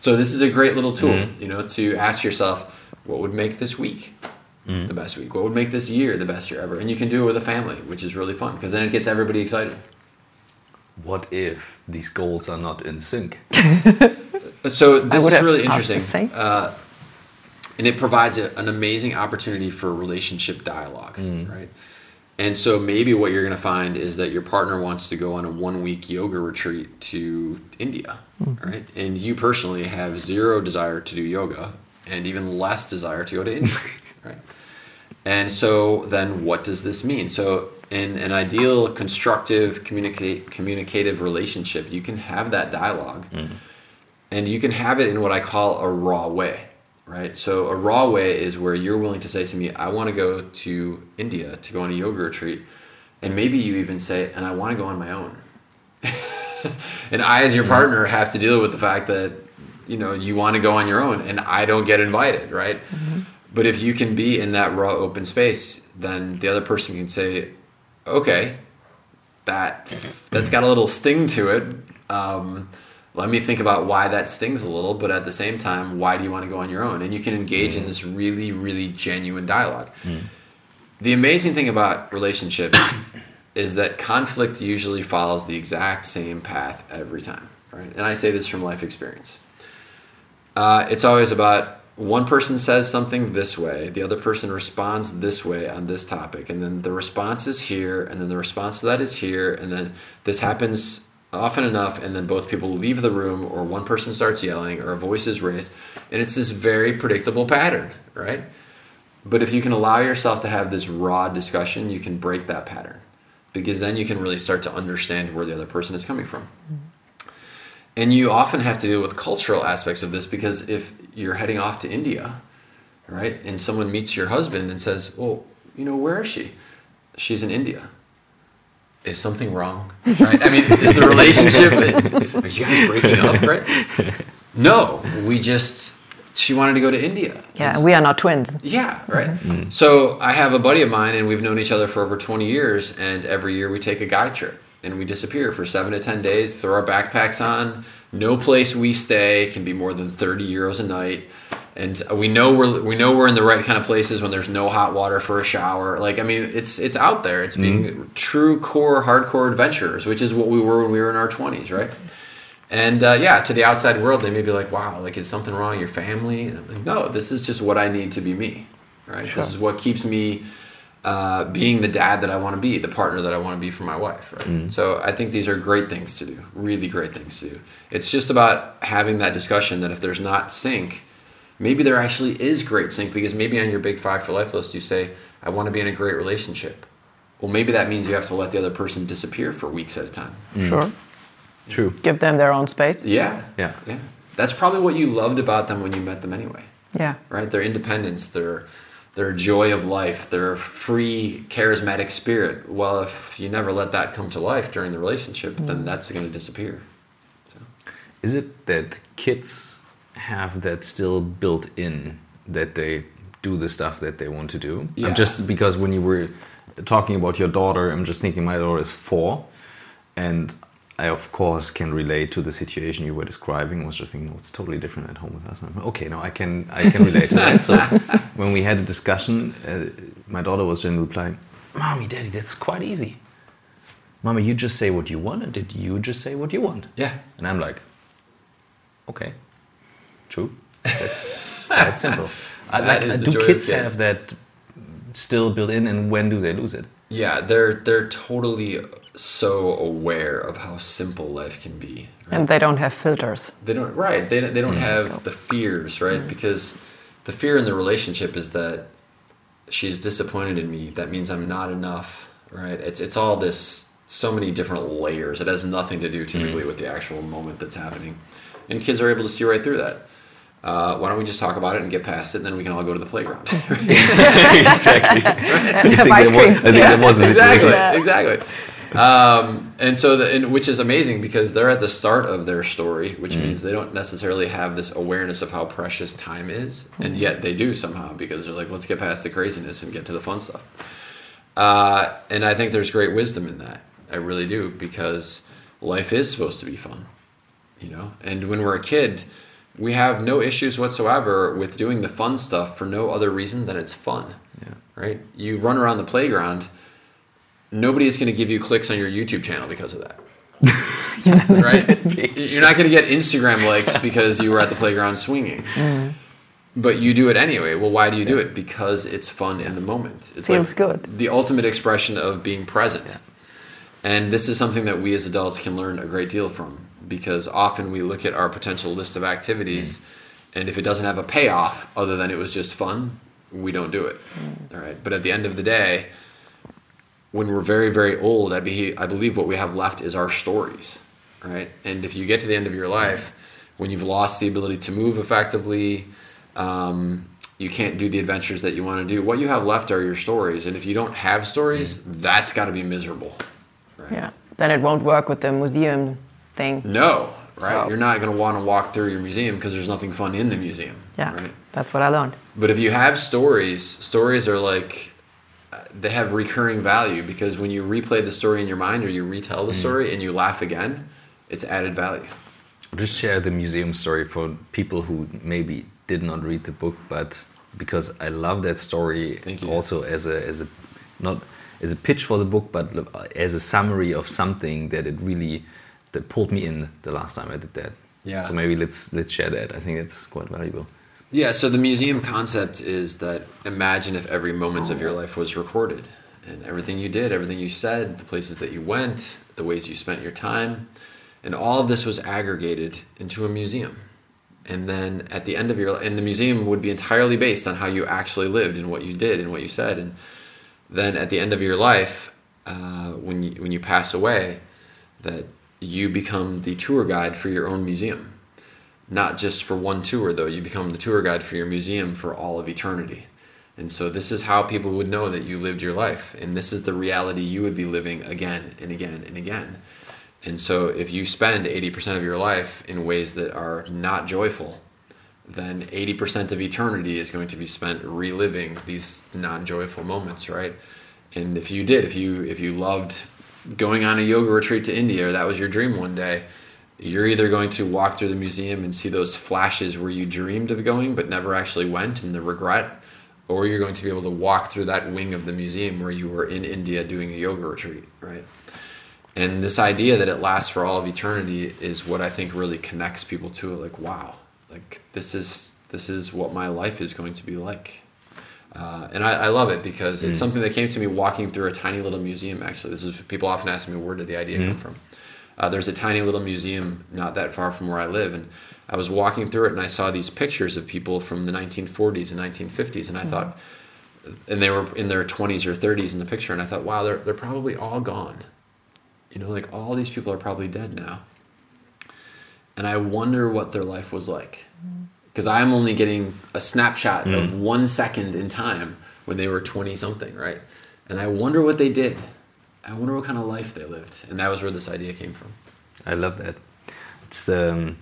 So this is a great little tool, mm-hmm. you know, to ask yourself what would make this week Mm. the best week? What would make this year the best year ever? And you can do it with a family, which is really fun because then it gets everybody excited. What if these goals are not in sync? So this is really interesting. Uh, and it provides a, an amazing opportunity for relationship dialogue, mm. right? And so maybe what you're going to find is that your partner wants to go on a one week yoga retreat to India, right? And you personally have zero desire to do yoga and even less desire to go to India, right? And so then what does this mean? So in an ideal, constructive, communicate, communicative relationship, you can have that dialog mm-hmm. and you can have it in what I call a raw way, right? So a raw way is where you're willing to say to me, I want to go to India to go on a yoga retreat. And maybe you even say, and I want to go on my own. and I, as your mm-hmm. partner, have to deal with the fact that, you know, you want to go on your own and I don't get invited, right? Mm-hmm. But if you can be in that raw open space, then the other person can say, okay, that that's got a little sting to it. Um, let me think about why that stings a little, but at the same time, why do you want to go on your own? And you can engage in this really, really genuine dialogue. The amazing thing about relationships is that conflict usually follows the exact same path every time, right? And I say this from life experience. Uh, it's always about one person says something this way, the other person responds this way on this topic, and then the response is here, and then the response to that is here, and then this happens often enough, and then both people leave the room, or one person starts yelling, or a voice is raised, and it's this very predictable pattern, right? But if you can allow yourself to have this raw discussion, you can break that pattern because then you can really start to understand where the other person is coming from. Mm-hmm. And you often have to deal with cultural aspects of this because if you're heading off to India, right, and someone meets your husband and says, Well, you know, where is she? She's in India. Is something wrong? Right? I mean, is the relationship, are you guys breaking up, right? No, we just, she wanted to go to India. Yeah, It's- we are not twins. yeah, right. Mm-hmm. So I have a buddy of mine, and we've known each other for over 20 years. And every year we take a guide trip, and we disappear for seven to 10 days. Throw our backpacks on. No place we stay can be more than 30 euros a night. And we know we're we know we're in the right kind of places when there's no hot water for a shower. Like I mean, it's it's out there. It's being true core hardcore adventurers, which is what we were when we were in our 20s, right? And uh, yeah, to the outside world, they may be like, "Wow, like is something wrong? with Your family?" Like, "No, this is just what I need to be me, right? This is what keeps me uh, being the dad that I want to be, the partner that I want to be for my wife, right? So I think these are great things to do, really great things to do. It's just about having that discussion that if there's not sync, maybe there actually is great sync because maybe on your big five for life list you say, "I want to be in a great relationship." Well, maybe that means you have to let the other person disappear for weeks at a time. Sure. True. Give them their own space. Yeah. Yeah. Yeah. That's probably what you loved about them when you met them anyway. Yeah. Right? Their independence, their their joy of life, their free, charismatic spirit. Well, if you never let that come to life during the relationship, then mm. that's going to disappear. So, Is it that kids have that still built in that they do the stuff that they want to do? Yeah. I'm just because when you were talking about your daughter, I'm just thinking my daughter is four, and I of course can relate to the situation you were describing. I was just thinking, no, it's totally different at home with us. Okay, no, I can I can relate to that. So when we had a discussion, uh, my daughter was then replying, "Mommy, Daddy, that's quite easy." Mommy, you just say what you want, and did you just say what you want? yeah. And I'm like, okay, true. That's that's simple. I, That like, is do joy of kids kids. have that still built in, and when do they lose it? Yeah, they're they're totally so aware of how simple life can be. right? And they don't have filters. They don't right. They don't, they don't have the fears, right? Because the fear in the relationship is that she's disappointed in me. That means I'm not enough, right? It's it's all this so many different layers. It has nothing to do typically with the actual moment that's happening, and kids are able to see right through that. Uh, why don't we just talk about it and get past it, and then we can all go to the playground? exactly. And have ice cream. I think that was the exactly, situation. exactly. Um, and so, the, and, which is amazing because they're at the start of their story, which means they don't necessarily have this awareness of how precious time is, and yet they do somehow because they're like, let's get past the craziness and get to the fun stuff. Uh, and I think there's great wisdom in that. I really do because life is supposed to be fun, you know. And when we're a kid, we have no issues whatsoever with doing the fun stuff for no other reason than it's fun. Yeah. Right? You run around the playground. Nobody is going to give you clicks on your YouTube channel because of that. right? You're not going to get Instagram likes because you were at the playground swinging. Mm. But you do it anyway. Well, why do you do it? Because it's fun in the moment. It's Feels good. The ultimate expression of being present. And this is something that we as adults can learn a great deal from because often we look at our potential list of activities mm. and if it doesn't have a payoff other than it was just fun, we don't do it. Mm. All right. But at the end of the day, when we're very very old, I, be, I believe what we have left is our stories, right? And if you get to the end of your life, when you've lost the ability to move effectively, um, you can't do the adventures that you want to do. What you have left are your stories, and if you don't have stories, that's got to be miserable. Right? Yeah. Then it won't work with the museum thing. No, right? So- You're not going to want to walk through your museum because there's nothing fun in the museum. Yeah. Right? That's what I learned. But if you have stories, stories are like they have recurring value because when you replay the story in your mind or you retell the mm. story and you laugh again, it's added value. Just share the museum story for people who maybe did not read the book, but because I love that story Thank you. also as a as a not as a pitch for the book, but as a summary of something that it really that pulled me in the last time I did that. Yeah. So maybe let's let's share that. I think it's quite valuable. Yeah, so the museum concept is that imagine if every moment of your life was recorded and everything you did, everything you said, the places that you went, the ways you spent your time, and all of this was aggregated into a museum. And then at the end of your and the museum would be entirely based on how you actually lived and what you did and what you said and then at the end of your life uh, when you when you pass away that you become the tour guide for your own museum not just for one tour though. You become the tour guide for your museum for all of eternity. And so this is how people would know that you lived your life. And this is the reality you would be living again and again and again. And so if you spend 80% of your life in ways that are not joyful then 80% of eternity is going to be spent reliving these non-joyful moments right? And if you did if you if you loved going on a yoga retreat to india or that was your dream one day you're either going to walk through the museum and see those flashes where you dreamed of going but never actually went and the regret or you're going to be able to walk through that wing of the museum where you were in india doing a yoga retreat right? And this idea that it lasts for all of eternity is what i think really connects people to it like wow like this is this is what my life is going to be like. Uh, and I, I love it because it's something that came to me walking through a tiny little museum actually. This is people often ask me where did the idea come from uh, there's a tiny little museum not that far from where i live and i was walking through it and i saw these pictures of people from the 1940s and 1950s and i thought and they were in their 20s or 30s in the picture and i thought wow they're, they're probably all gone. You know like all these people are probably dead now. And i wonder what their life was like. Because i'm only getting a snapshot of one second in time when they were 20 something right? And i wonder what they did i wonder what kind of life they lived and that was where this idea came from I love that. It's um,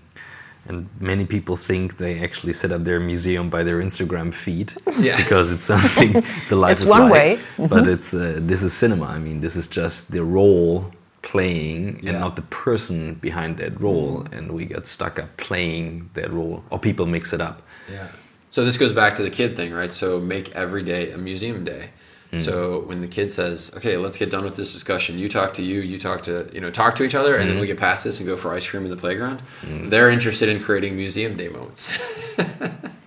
and many people think they actually set up their museum by their Instagram feed Yeah. because it's something the life It's is one like. way. But it's uh, this is cinema. I mean, this is just the role playing and Yeah. not the person behind that role. And we get stuck up playing that role, or people mix it up. Yeah. So this goes back to the kid thing, right? So make every day a museum day. Hmm. So when the kid says, "Okay, let's get done with this discussion. You talk to you, you talk to you know talk to each other, and then we hmm. get past this and go for ice cream in the playground," hmm. they're interested in creating museum day moments.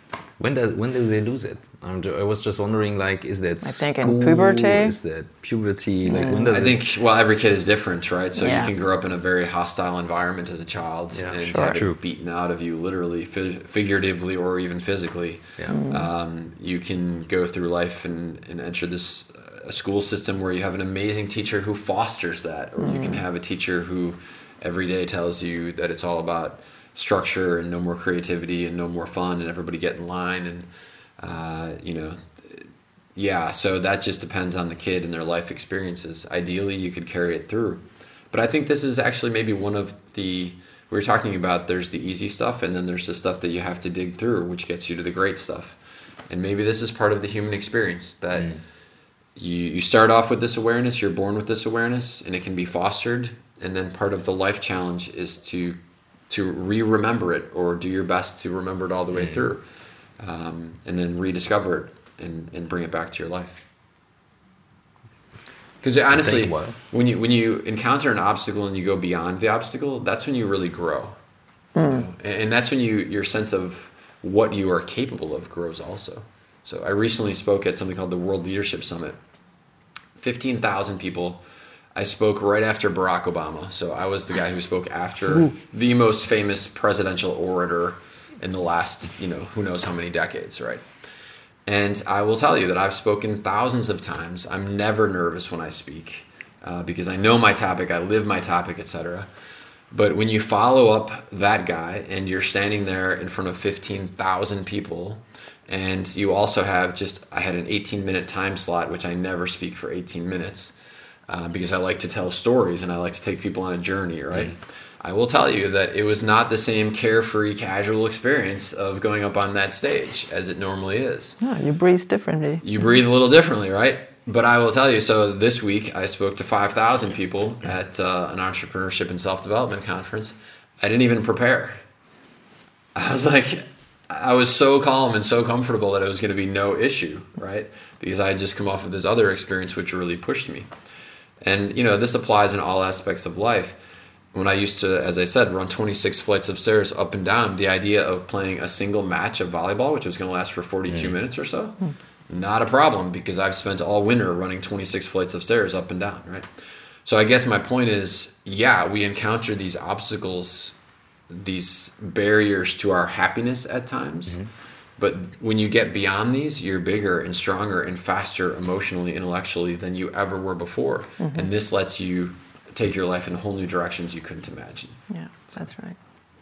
When does when do they lose it? I'm I was just wondering, like, is that I think in puberty. Is that puberty? Like, when does I it? think well, every kid is different, right? So Yeah. you can grow up in a very hostile environment as a child Yeah, and sure. have True. it beaten out of you, literally, fi- figuratively, or even physically. Yeah. Um, you can go through life and, and enter this uh, school system where you have an amazing teacher who fosters that, or you can have a teacher who every day tells you that it's all about structure and no more creativity and no more fun and everybody get in line and uh, you know yeah so that just depends on the kid and their life experiences. Ideally you could carry it through. But i think this is actually maybe one of the we were talking about there's the easy stuff and then there's the stuff that you have to dig through which gets you to the great stuff. And maybe this is part of the human experience that you, you start off with this awareness you're born with this awareness and it can be fostered. And then part of the life challenge is to to re-remember it or do your best to remember it all the way through um, and then rediscover it and, and bring it back to your life because honestly Take a while. when you when you encounter an obstacle and you go beyond the obstacle that's when you really grow you know? and, and that's when you your sense of what you are capable of grows also so i recently spoke at something called the world leadership summit 15,000 people. I spoke right after Barack Obama. So I was the guy who spoke after the most famous presidential orator in the last, you know, who knows how many decades, right? And I will tell you that I've spoken thousands of times. I'm never nervous when I speak uh, because I know my topic, I live my topic, etc. But when you follow up that guy and you're standing there in front of 15,000 people, and you also have just, I had an 18 minute time slot, which I never speak for 18 minutes uh, because I like to tell stories and I like to take people on a journey, right? Mm. I will tell you that it was not the same carefree, casual experience of going up on that stage as it normally is. Yeah, you breathe differently. You breathe a little differently, right? But I will tell you, so this week I spoke to 5,000 people at uh, an entrepreneurship and self development conference. I didn't even prepare. I was like, I was so calm and so comfortable that it was going to be no issue, right? Because I had just come off of this other experience which really pushed me. And, you know, this applies in all aspects of life when I used to, as I said, run 26 flights of stairs up and down, the idea of playing a single match of volleyball, which was going to last for 42 mm. minutes or so, mm. not a problem because I've spent all winter running 26 flights of stairs up and down, right? So I guess my point is, yeah, we encounter these obstacles, these barriers to our happiness at times. Mm-hmm. But when you get beyond these, you're bigger and stronger and faster emotionally, intellectually than you ever were before. Mm-hmm. And this lets you take your life in whole new directions you couldn't imagine. Yeah, so, that's right.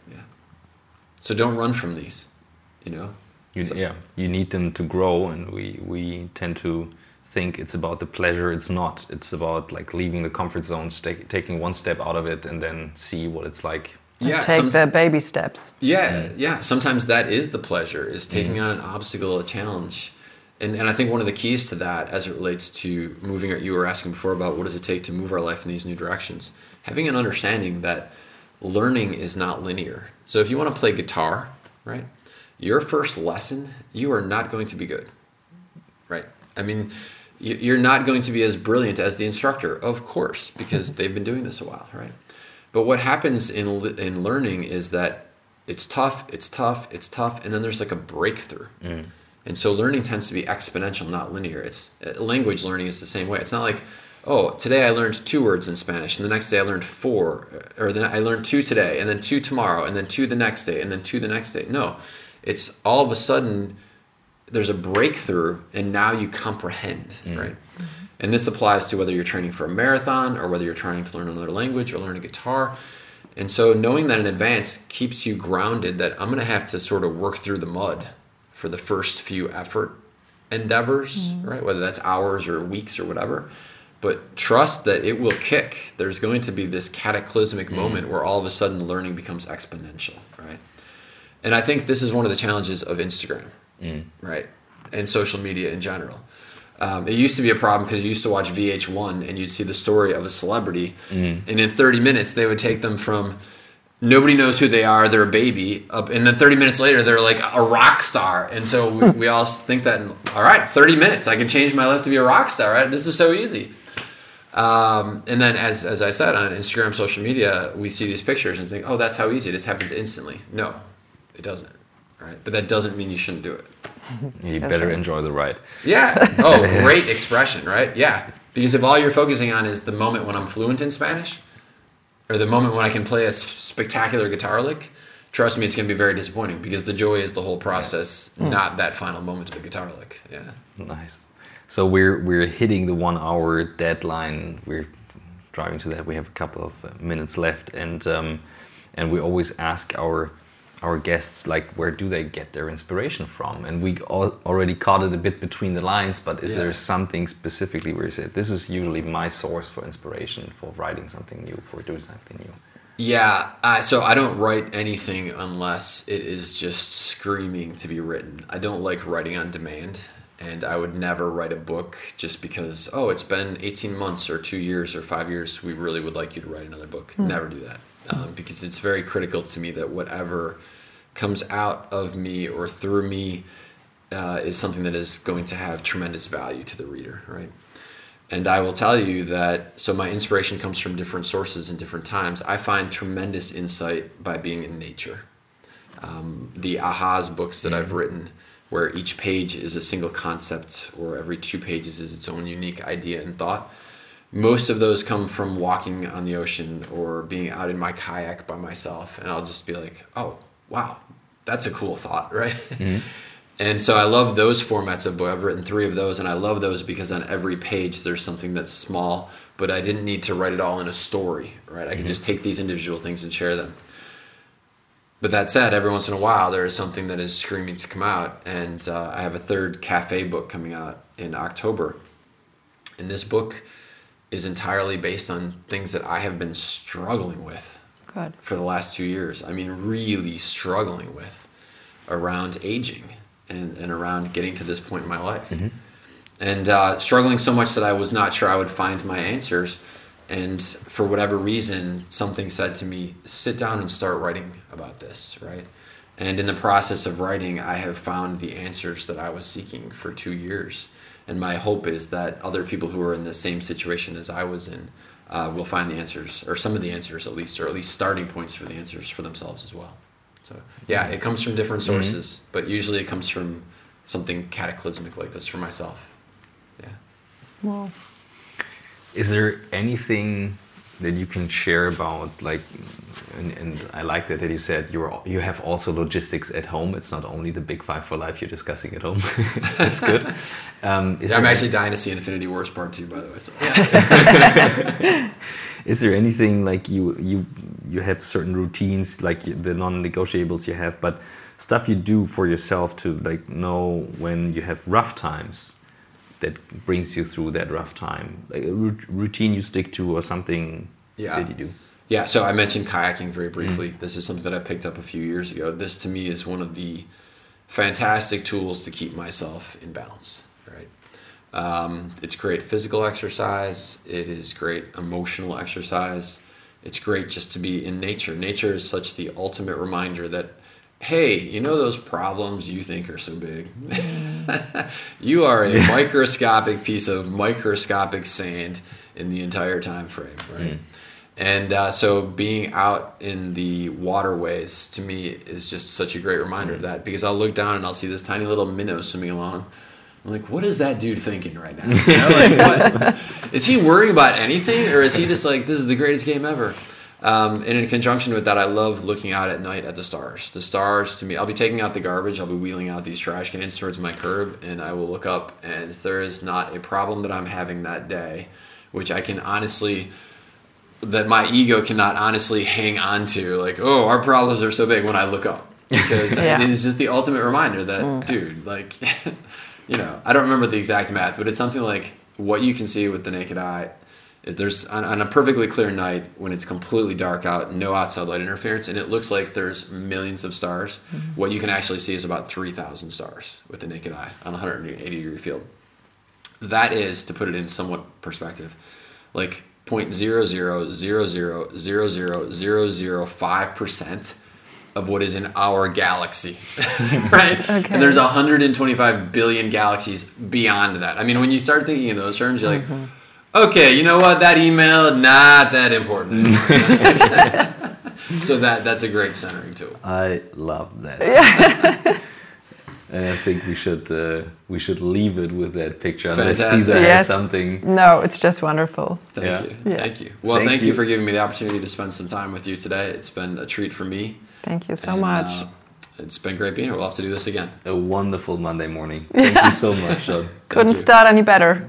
Yeah. So don't run from these, you know? You, so, yeah, you need them to grow, and we, we tend to think it's about the pleasure. It's not. It's about like leaving the comfort zones, take, taking one step out of it, and then see what it's like. Yeah, take some, the baby steps. Yeah, yeah. Sometimes that is the pleasure: is taking mm-hmm. on an obstacle, a challenge and, and I think one of the keys to that, as it relates to moving, you were asking before about what does it take to move our life in these new directions, having an understanding that learning is not linear. So if you want to play guitar, right, your first lesson, you are not going to be good, right? I mean, you're not going to be as brilliant as the instructor, of course, because they've been doing this a while, right? But what happens in in learning is that it's tough, it's tough, it's tough, and then there's like a breakthrough. Mm and so learning tends to be exponential, not linear. It's uh, language learning is the same way. It's not like, oh, today I learned two words in Spanish, and the next day I learned four, or then I learned two today, and then two tomorrow, and then two the next day, and then two the next day. No, it's all of a sudden there's a breakthrough, and now you comprehend, mm. right? And this applies to whether you're training for a marathon or whether you're trying to learn another language or learn a guitar. And so knowing that in advance keeps you grounded that I'm going to have to sort of work through the mud for the first few effort endeavors, mm-hmm. right? Whether that's hours or weeks or whatever. But trust that it will kick. There's going to be this cataclysmic mm-hmm. moment where all of a sudden learning becomes exponential, right? And I think this is one of the challenges of Instagram, mm. right? And social media in general. Um, it used to be a problem because you used to watch VH1 and you'd see the story of a celebrity, mm. and in 30 minutes they would take them from nobody knows who they are. They're a baby, and then 30 minutes later, they're like a rock star. And so we, we all think that, all right, 30 minutes, I can change my life to be a rock star. Right? This is so easy. Um, and then, as, as I said on Instagram, social media, we see these pictures and think, oh, that's how easy. This happens instantly. No, it doesn't. Right? But that doesn't mean you shouldn't do it. You that's better right. enjoy the ride. Yeah. Oh, great expression, right? Yeah. Because if all you're focusing on is the moment when I'm fluent in Spanish, or the moment when I can play a spectacular guitar lick, trust me, it's going to be very disappointing because the joy is the whole process, mm. not that final moment of the guitar lick. Yeah. Nice. So we're we're hitting the one hour deadline. We're driving to that. We have a couple of uh, minutes left, and um, and we always ask our our guests like where do they get their inspiration from? And we already caught it a bit between the lines but is yeah. there something specifically where you said this is usually my source for inspiration for writing something new for doing something new yeah uh, so i don't write anything unless it is just screaming to be written. I don't like writing on demand and i would never write a book just because oh it's been 18 months or two years or five years. We really would like you to write another book. Mm. never do that um, because it's very critical to me that whatever comes out of me or through me uh, is something that is going to have tremendous value to the reader, right? And I will tell you that so my inspiration comes from different sources and different times. I find tremendous insight by being in nature. Um, the Ahas books that I've written, where each page is a single concept, or every two pages is its own unique idea and thought most of those come from walking on the ocean or being out in my kayak by myself and i'll just be like oh wow that's a cool thought right mm-hmm. And so I love those formats of book. I've written three of those, and I love those because on every page there's something that's small, but I didn't need to write it all in a story, right? I could just take these individual things and share them. But that said, every once in a while there is something that is screaming to come out, and uh, I have a third cafe book coming out in October. And this book is entirely based on things that I have been struggling with Good. for the last two years. I mean, really struggling with around aging and, and around getting to this point in my life. And uh, struggling so much that I was not sure I would find my answers. And for whatever reason, something said to me, sit down and start writing about this, right? And in the process of writing, I have found the answers that I was seeking for two years. And my hope is that other people who are in the same situation as I was in uh, will find the answers, or some of the answers at least, or at least starting points for the answers for themselves as well. So, yeah, it comes from different sources, but usually it comes from something cataclysmic like this for myself. Yeah. Well, Is there anything that you can share about like, and, and I like that that you said you're you have also logistics at home. It's not only the big five for life you're discussing at home. That's good. Um, Yeah, I'm actually dying to see Infinity Wars Part 2, by the way. So, yeah. Is there anything like you you you have certain routines like the non-negotiables you have, but stuff you do for yourself to like know when you have rough times that brings you through that rough time, like a routine you stick to or something Yeah. that you do. Yeah, so I mentioned kayaking very briefly. This is something that I picked up a few years ago. This to me is one of the fantastic tools to keep myself in balance, right? Um, it's great physical exercise, it is great emotional exercise. It's great just to be in nature. Nature is such the ultimate reminder that hey, you know those problems you think are so big? you are a microscopic piece of microscopic sand in the entire time frame, right? And uh, so being out in the waterways to me is just such a great reminder of that because I'll look down and I'll see this tiny little minnow swimming along. I'm like, what is that dude thinking right now? You know, like, what? Is he worrying about anything or is he just like, this is the greatest game ever? Um, and in conjunction with that, I love looking out at night at the stars. The stars, to me, I'll be taking out the garbage. I'll be wheeling out these trash cans towards my curb, and I will look up, and there is not a problem that I'm having that day, which I can honestly, that my ego cannot honestly hang on to. Like, oh, our problems are so big when I look up. Because Yeah. it is just the ultimate reminder that, dude, like, you know, I don't remember the exact math, but it's something like what you can see with the naked eye. There's on, on, a perfectly clear night when it's completely dark out, no outside light interference, and it looks like there's millions of stars. Mm-hmm. What you can actually see is about three thousand stars with the naked eye on a 180 degree field. That is to put it in somewhat perspective, like 0.000000005 percent of what is in our galaxy, right? Okay. And there's 125 billion galaxies beyond that. I mean, when you start thinking in those terms, you're like. Mm-hmm okay, you know what? That email not that important. so that that's a great centering tool. I love that. and I think we should uh, we should leave it with that picture. Unless Fantastic. Zisa has something. no, it's just wonderful. Thank Yeah. you, Yeah. thank you. Well, Thank thank, you. you. for giving me the opportunity to spend some time with you today. It's been a treat for me. Thank you so and, much. uh, it's been great being here. We'll have to do this again. A wonderful Monday morning. Thank you so much, John. Couldn't you. start any better.